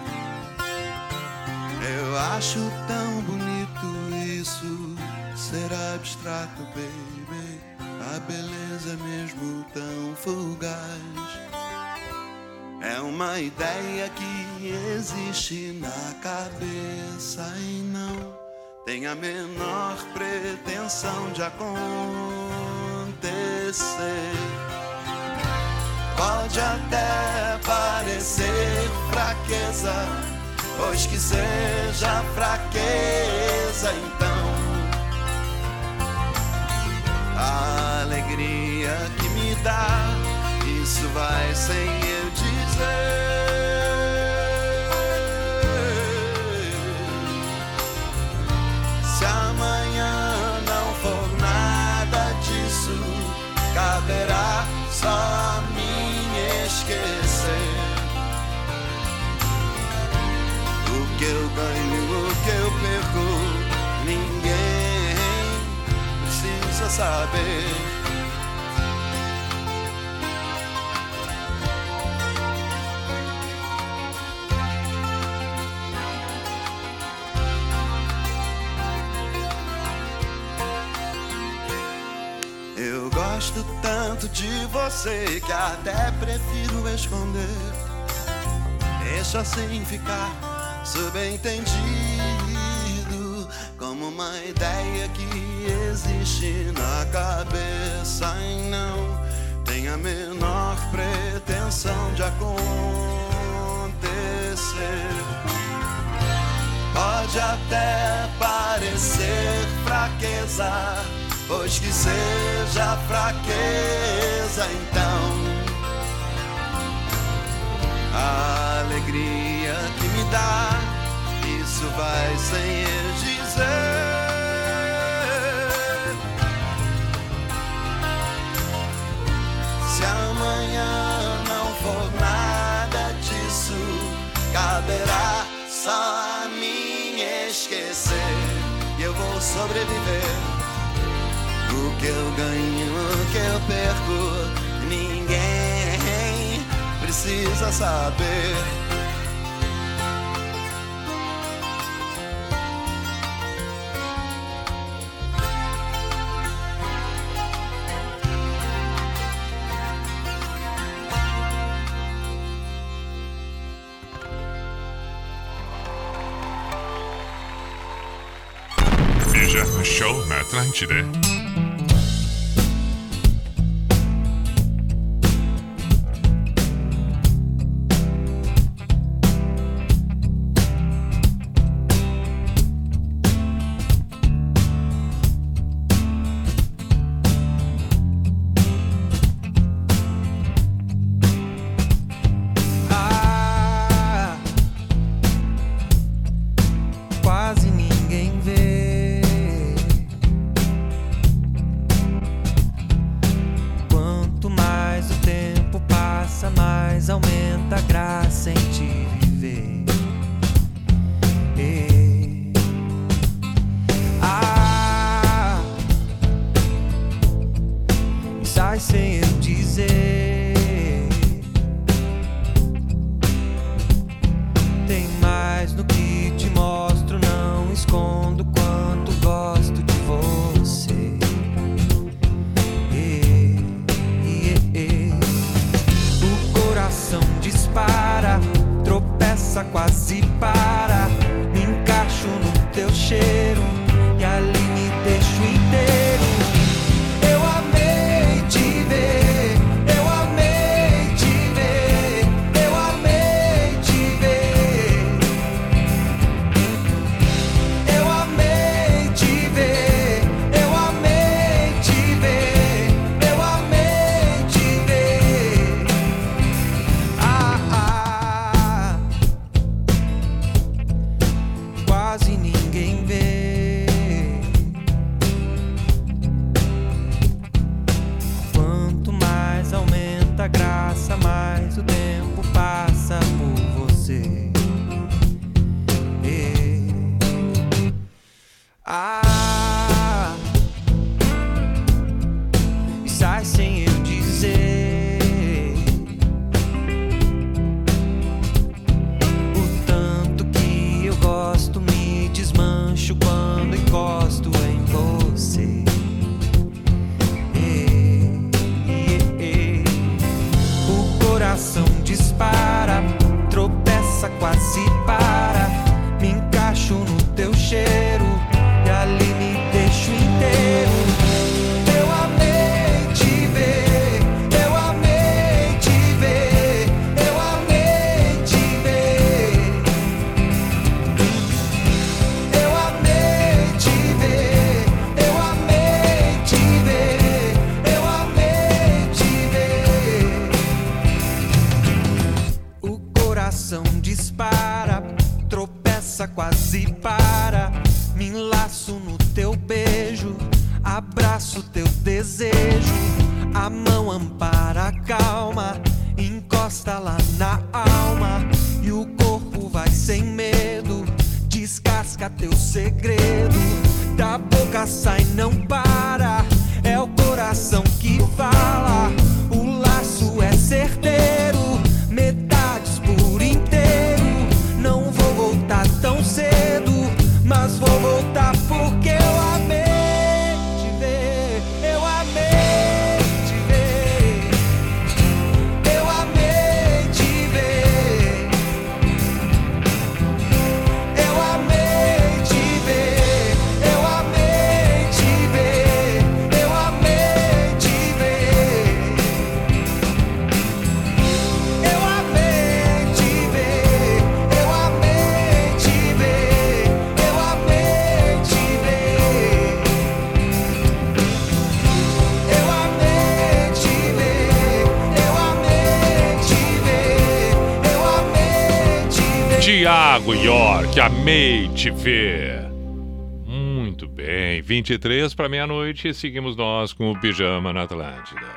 Eu acho tão bonito isso ser abstrato, baby. A beleza mesmo tão fugaz. É uma ideia que existe na cabeça e não tem a menor pretensão de acontecer. Pode até parecer fraqueza, pois que seja fraqueza, então a alegria que me dá, isso vai sem eu dizer. Saber. Eu gosto tanto de você que até prefiro esconder. Deixa assim ficar subentendido como uma ideia que existe na cabeça e não tem a menor pretensão de acontecer. Pode até parecer fraqueza, pois que seja fraqueza então. A alegria que me dá, isso vai sem eu dizer. Só a mim esquecer. E eu vou sobreviver. O que eu ganho, o que eu perco, ninguém precisa saber. Tańczy. Te ver. Muito bem, 23 para meia-noite, seguimos nós com o Pijama na Atlântida.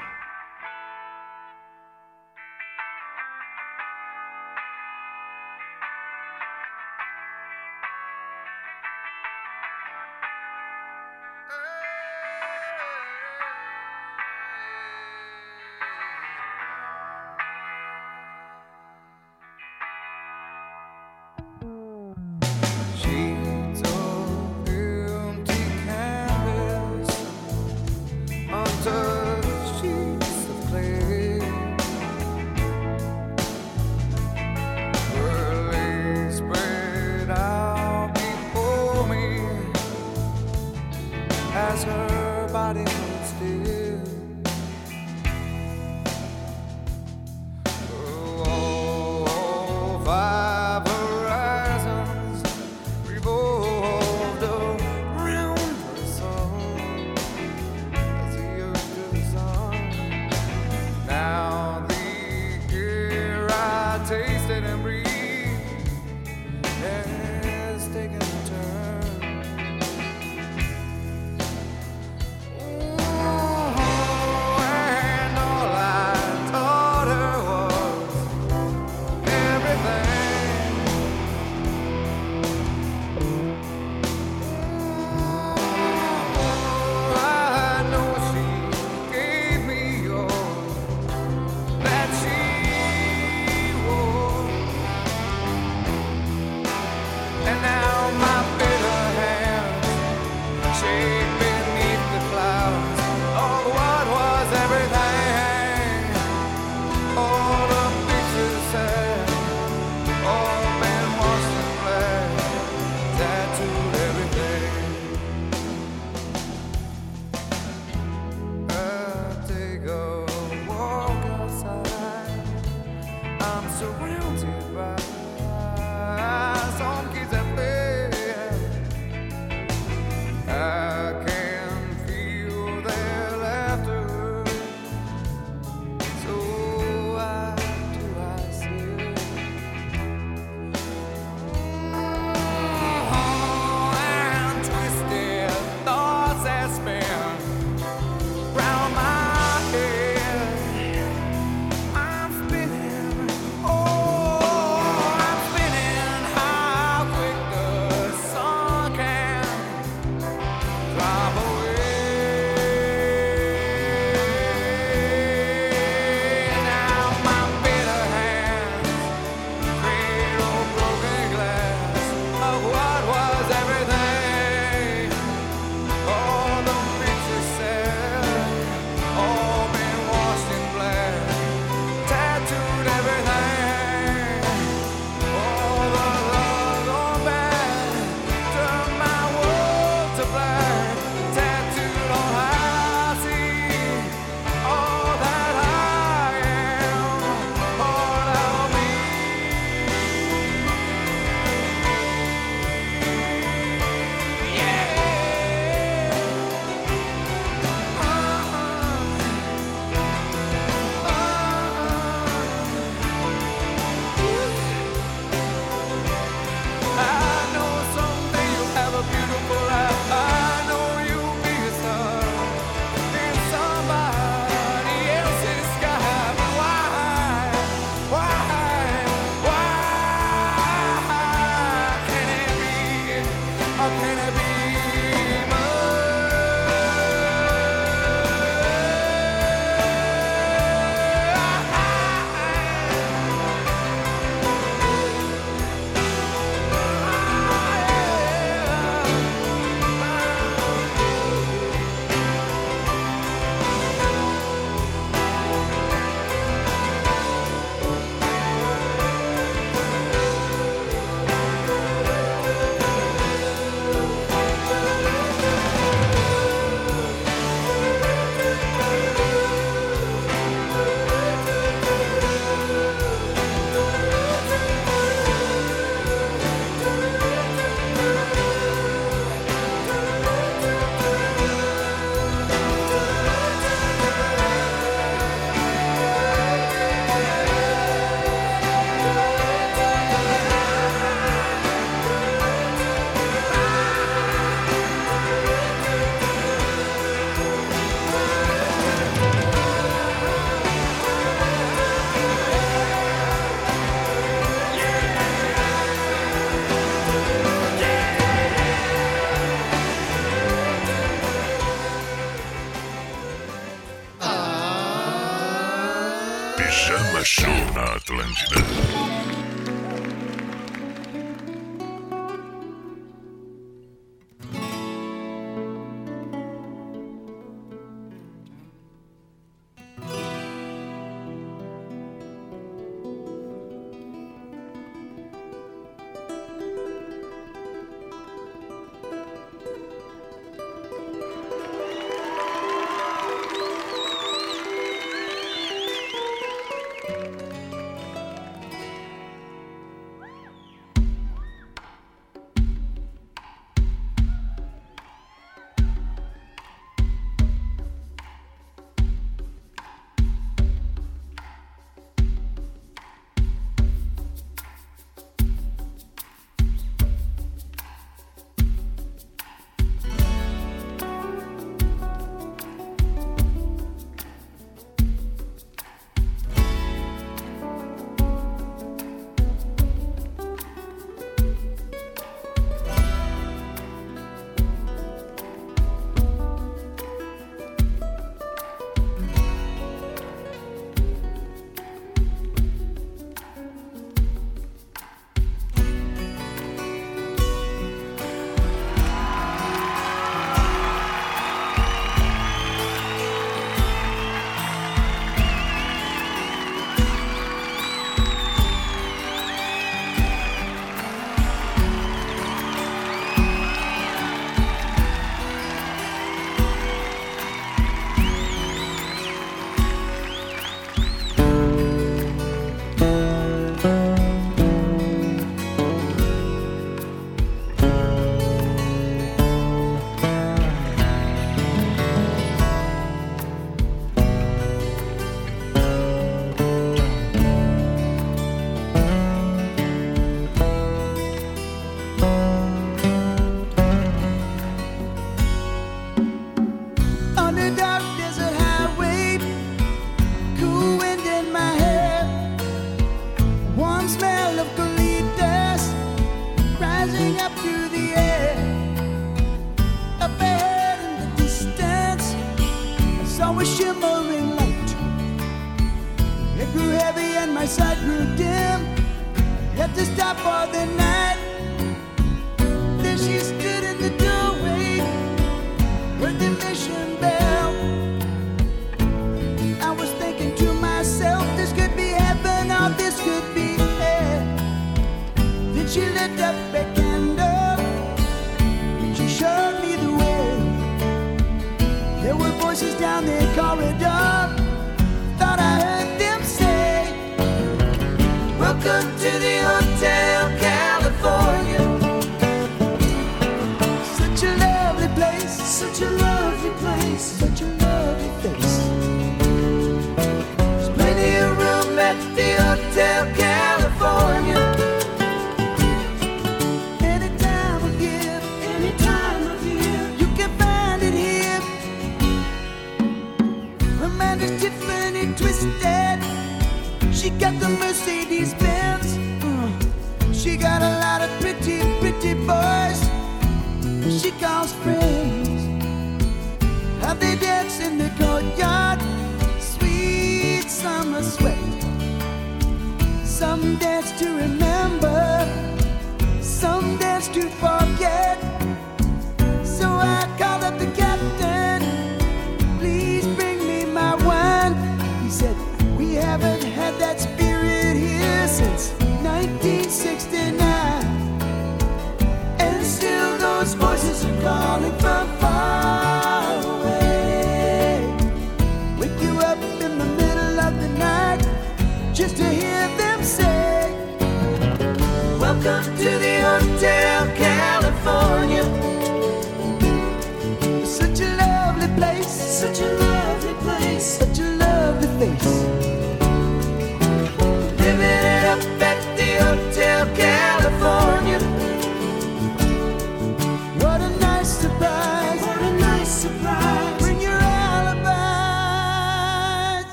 Such a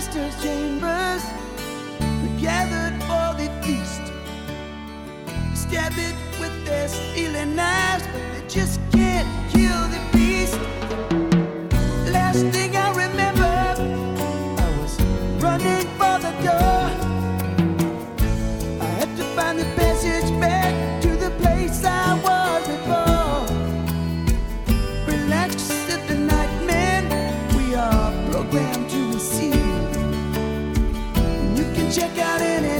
master's chambers, gathered for the feast. Stab it with their stealing knives, but they just can't kill the beast. Last thing I remember, check out anytime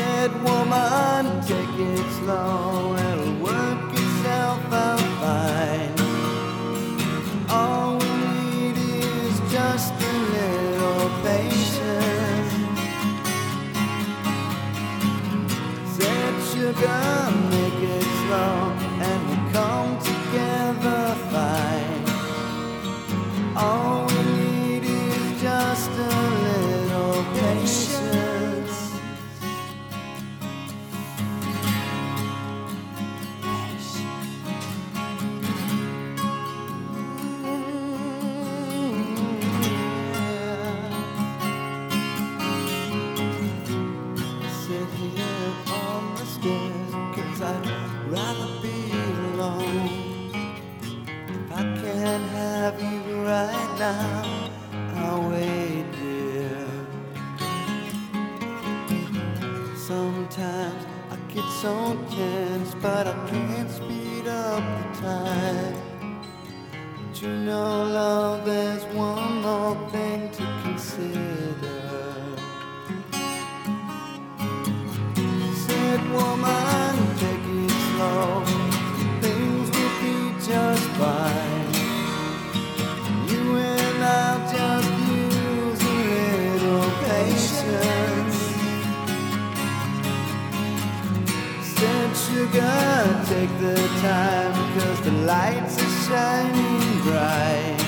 Said woman, take it slow, it'll work itself out fine. All we need is just a little patience. Said sugar, I get so tense, but I can't speed up the time. But you know, love, there's one more thing to consider. Said woman, take it slow. Things will be just fine. Sugar, take the time because the lights are shining bright.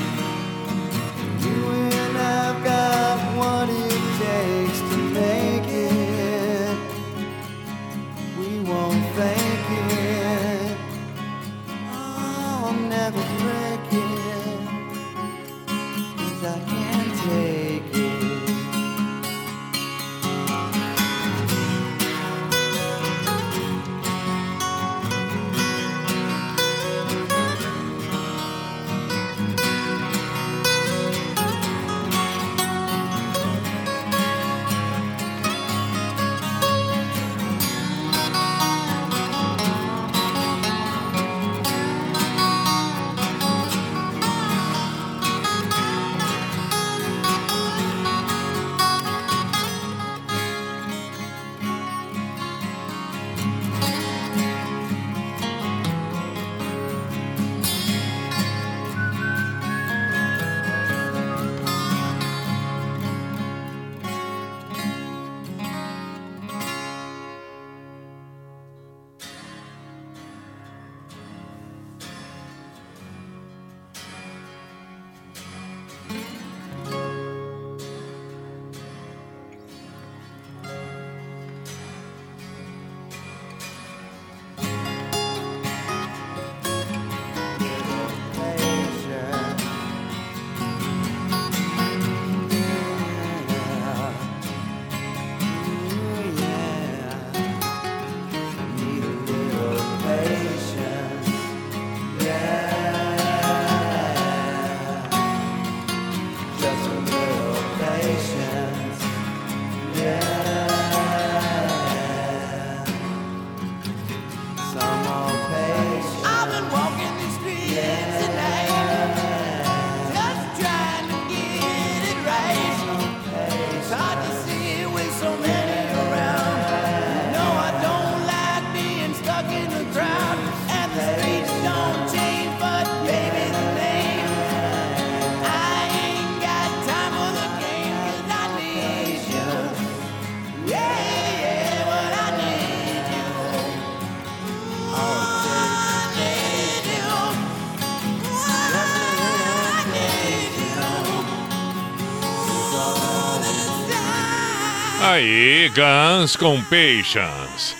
Guns com Patience.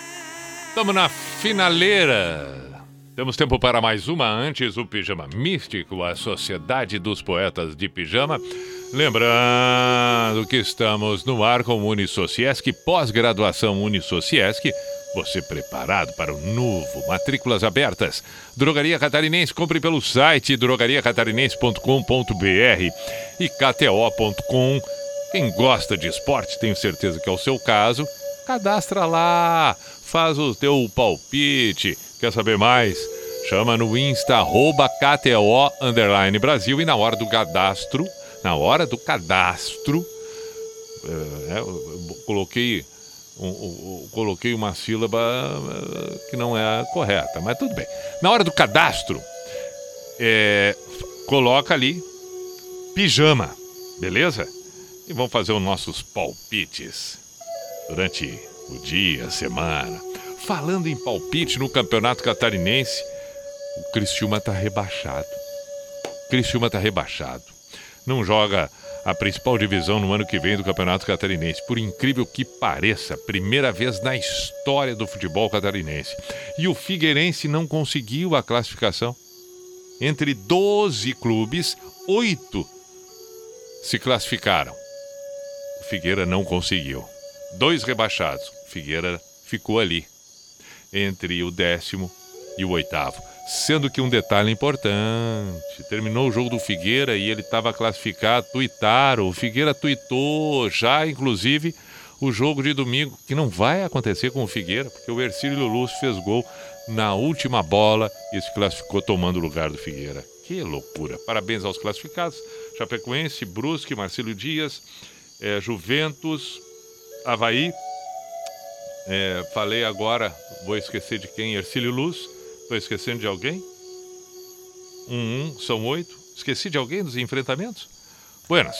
Estamos na finaleira. Temos tempo para mais uma antes o Pijama Místico, a Sociedade dos Poetas de Pijama. Lembrando que estamos no ar com o Unisociesc, pós-graduação Unisociesc. Você preparado para o novo? Matrículas abertas. Drogaria Catarinense, compre pelo site drogariacatarinense.com.br e kto.com. Quem gosta de esporte, tenho certeza que é o seu caso, cadastra lá, faz o teu palpite. Quer saber mais? Chama no Insta, arroba KTO, underline Brasil, e na hora do cadastro, na hora do cadastro, é, coloquei, um- um- coloquei uma sílaba eh, que não é correta, mas tudo bem. Na hora do cadastro, é, coloca ali pijama, beleza? E vamos fazer os nossos palpites durante o dia, a semana. Falando em palpite no Campeonato Catarinense, o Criciúma está rebaixado. O Criciúma está rebaixado. Não joga a principal divisão no ano que vem do Campeonato Catarinense. Por incrível que pareça, primeira vez na história do futebol catarinense. E o Figueirense não conseguiu a classificação. Entre 12 clubes, oito se classificaram. Figueira não conseguiu. Dois rebaixados. Figueira ficou ali, entre o décimo e o oitavo. Sendo que um detalhe importante: terminou o jogo do Figueira e ele estava classificado, tuitaram. O Figueira tuitou já, inclusive, o jogo de domingo, que não vai acontecer com o Figueira, porque o Ercílio Luz fez gol na última bola e se classificou tomando o lugar do Figueira. Que loucura! Parabéns aos classificados: Chapecoense, Brusque, Marcelo Dias, eh, Juventus, Havaí. É, falei agora, vou esquecer de quem? Ercílio Luz. Estou esquecendo de alguém? Um, um, são oito. Esqueci de alguém dos enfrentamentos? Buenas.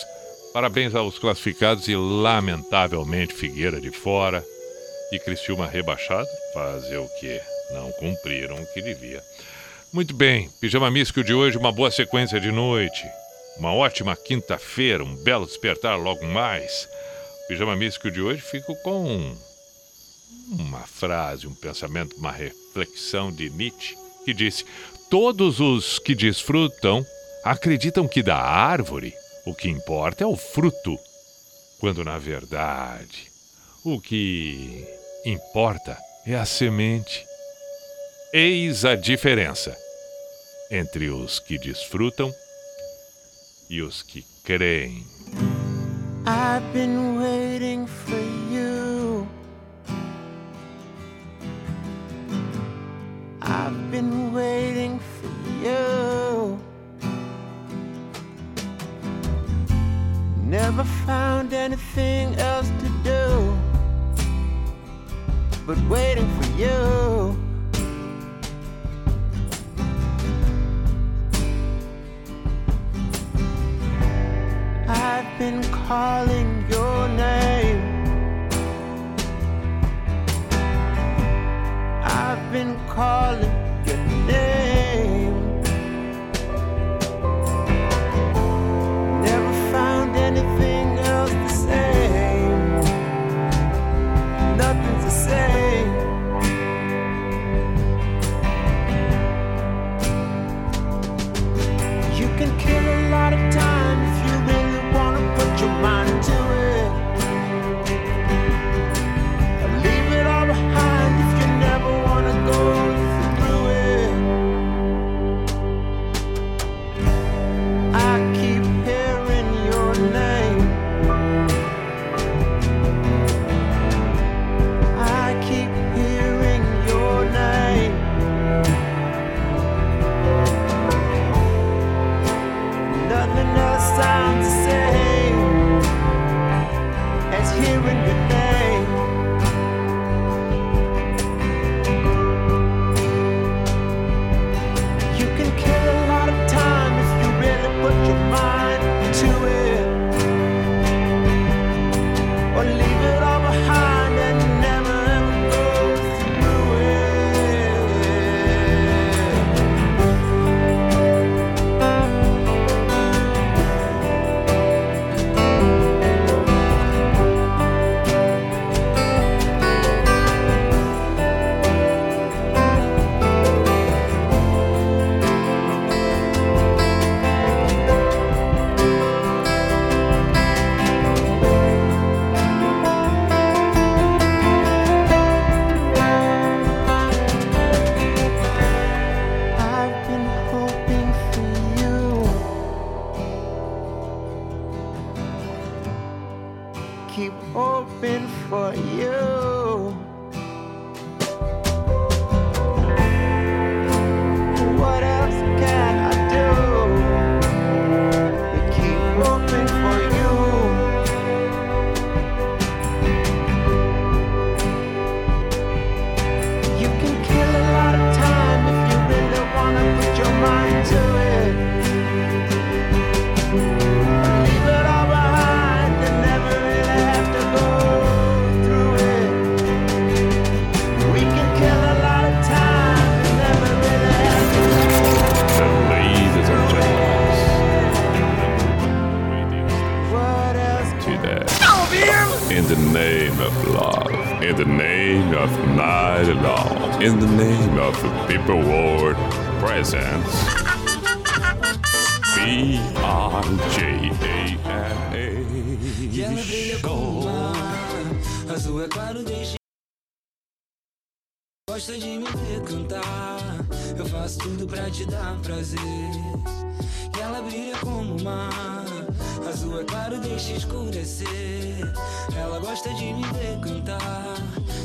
Parabéns aos classificados e, lamentavelmente, Figueira de fora e Criciúma rebaixado. Fazer o quê? Não cumpriram o que devia. Muito bem, Pijama Místico de hoje, uma boa sequência de noite. Uma ótima quinta-feira, um belo despertar logo mais. Pijama Místico de hoje fico com uma frase, um pensamento, uma reflexão de Nietzsche que disse: Todos os que desfrutam acreditam que da árvore o que importa é o fruto, quando na verdade o que importa é a semente. Eis a diferença entre os que desfrutam e os que creem. I've been waiting for you. I've been waiting for you. Never found anything else to do but waiting for you. Calling your name. I've been calling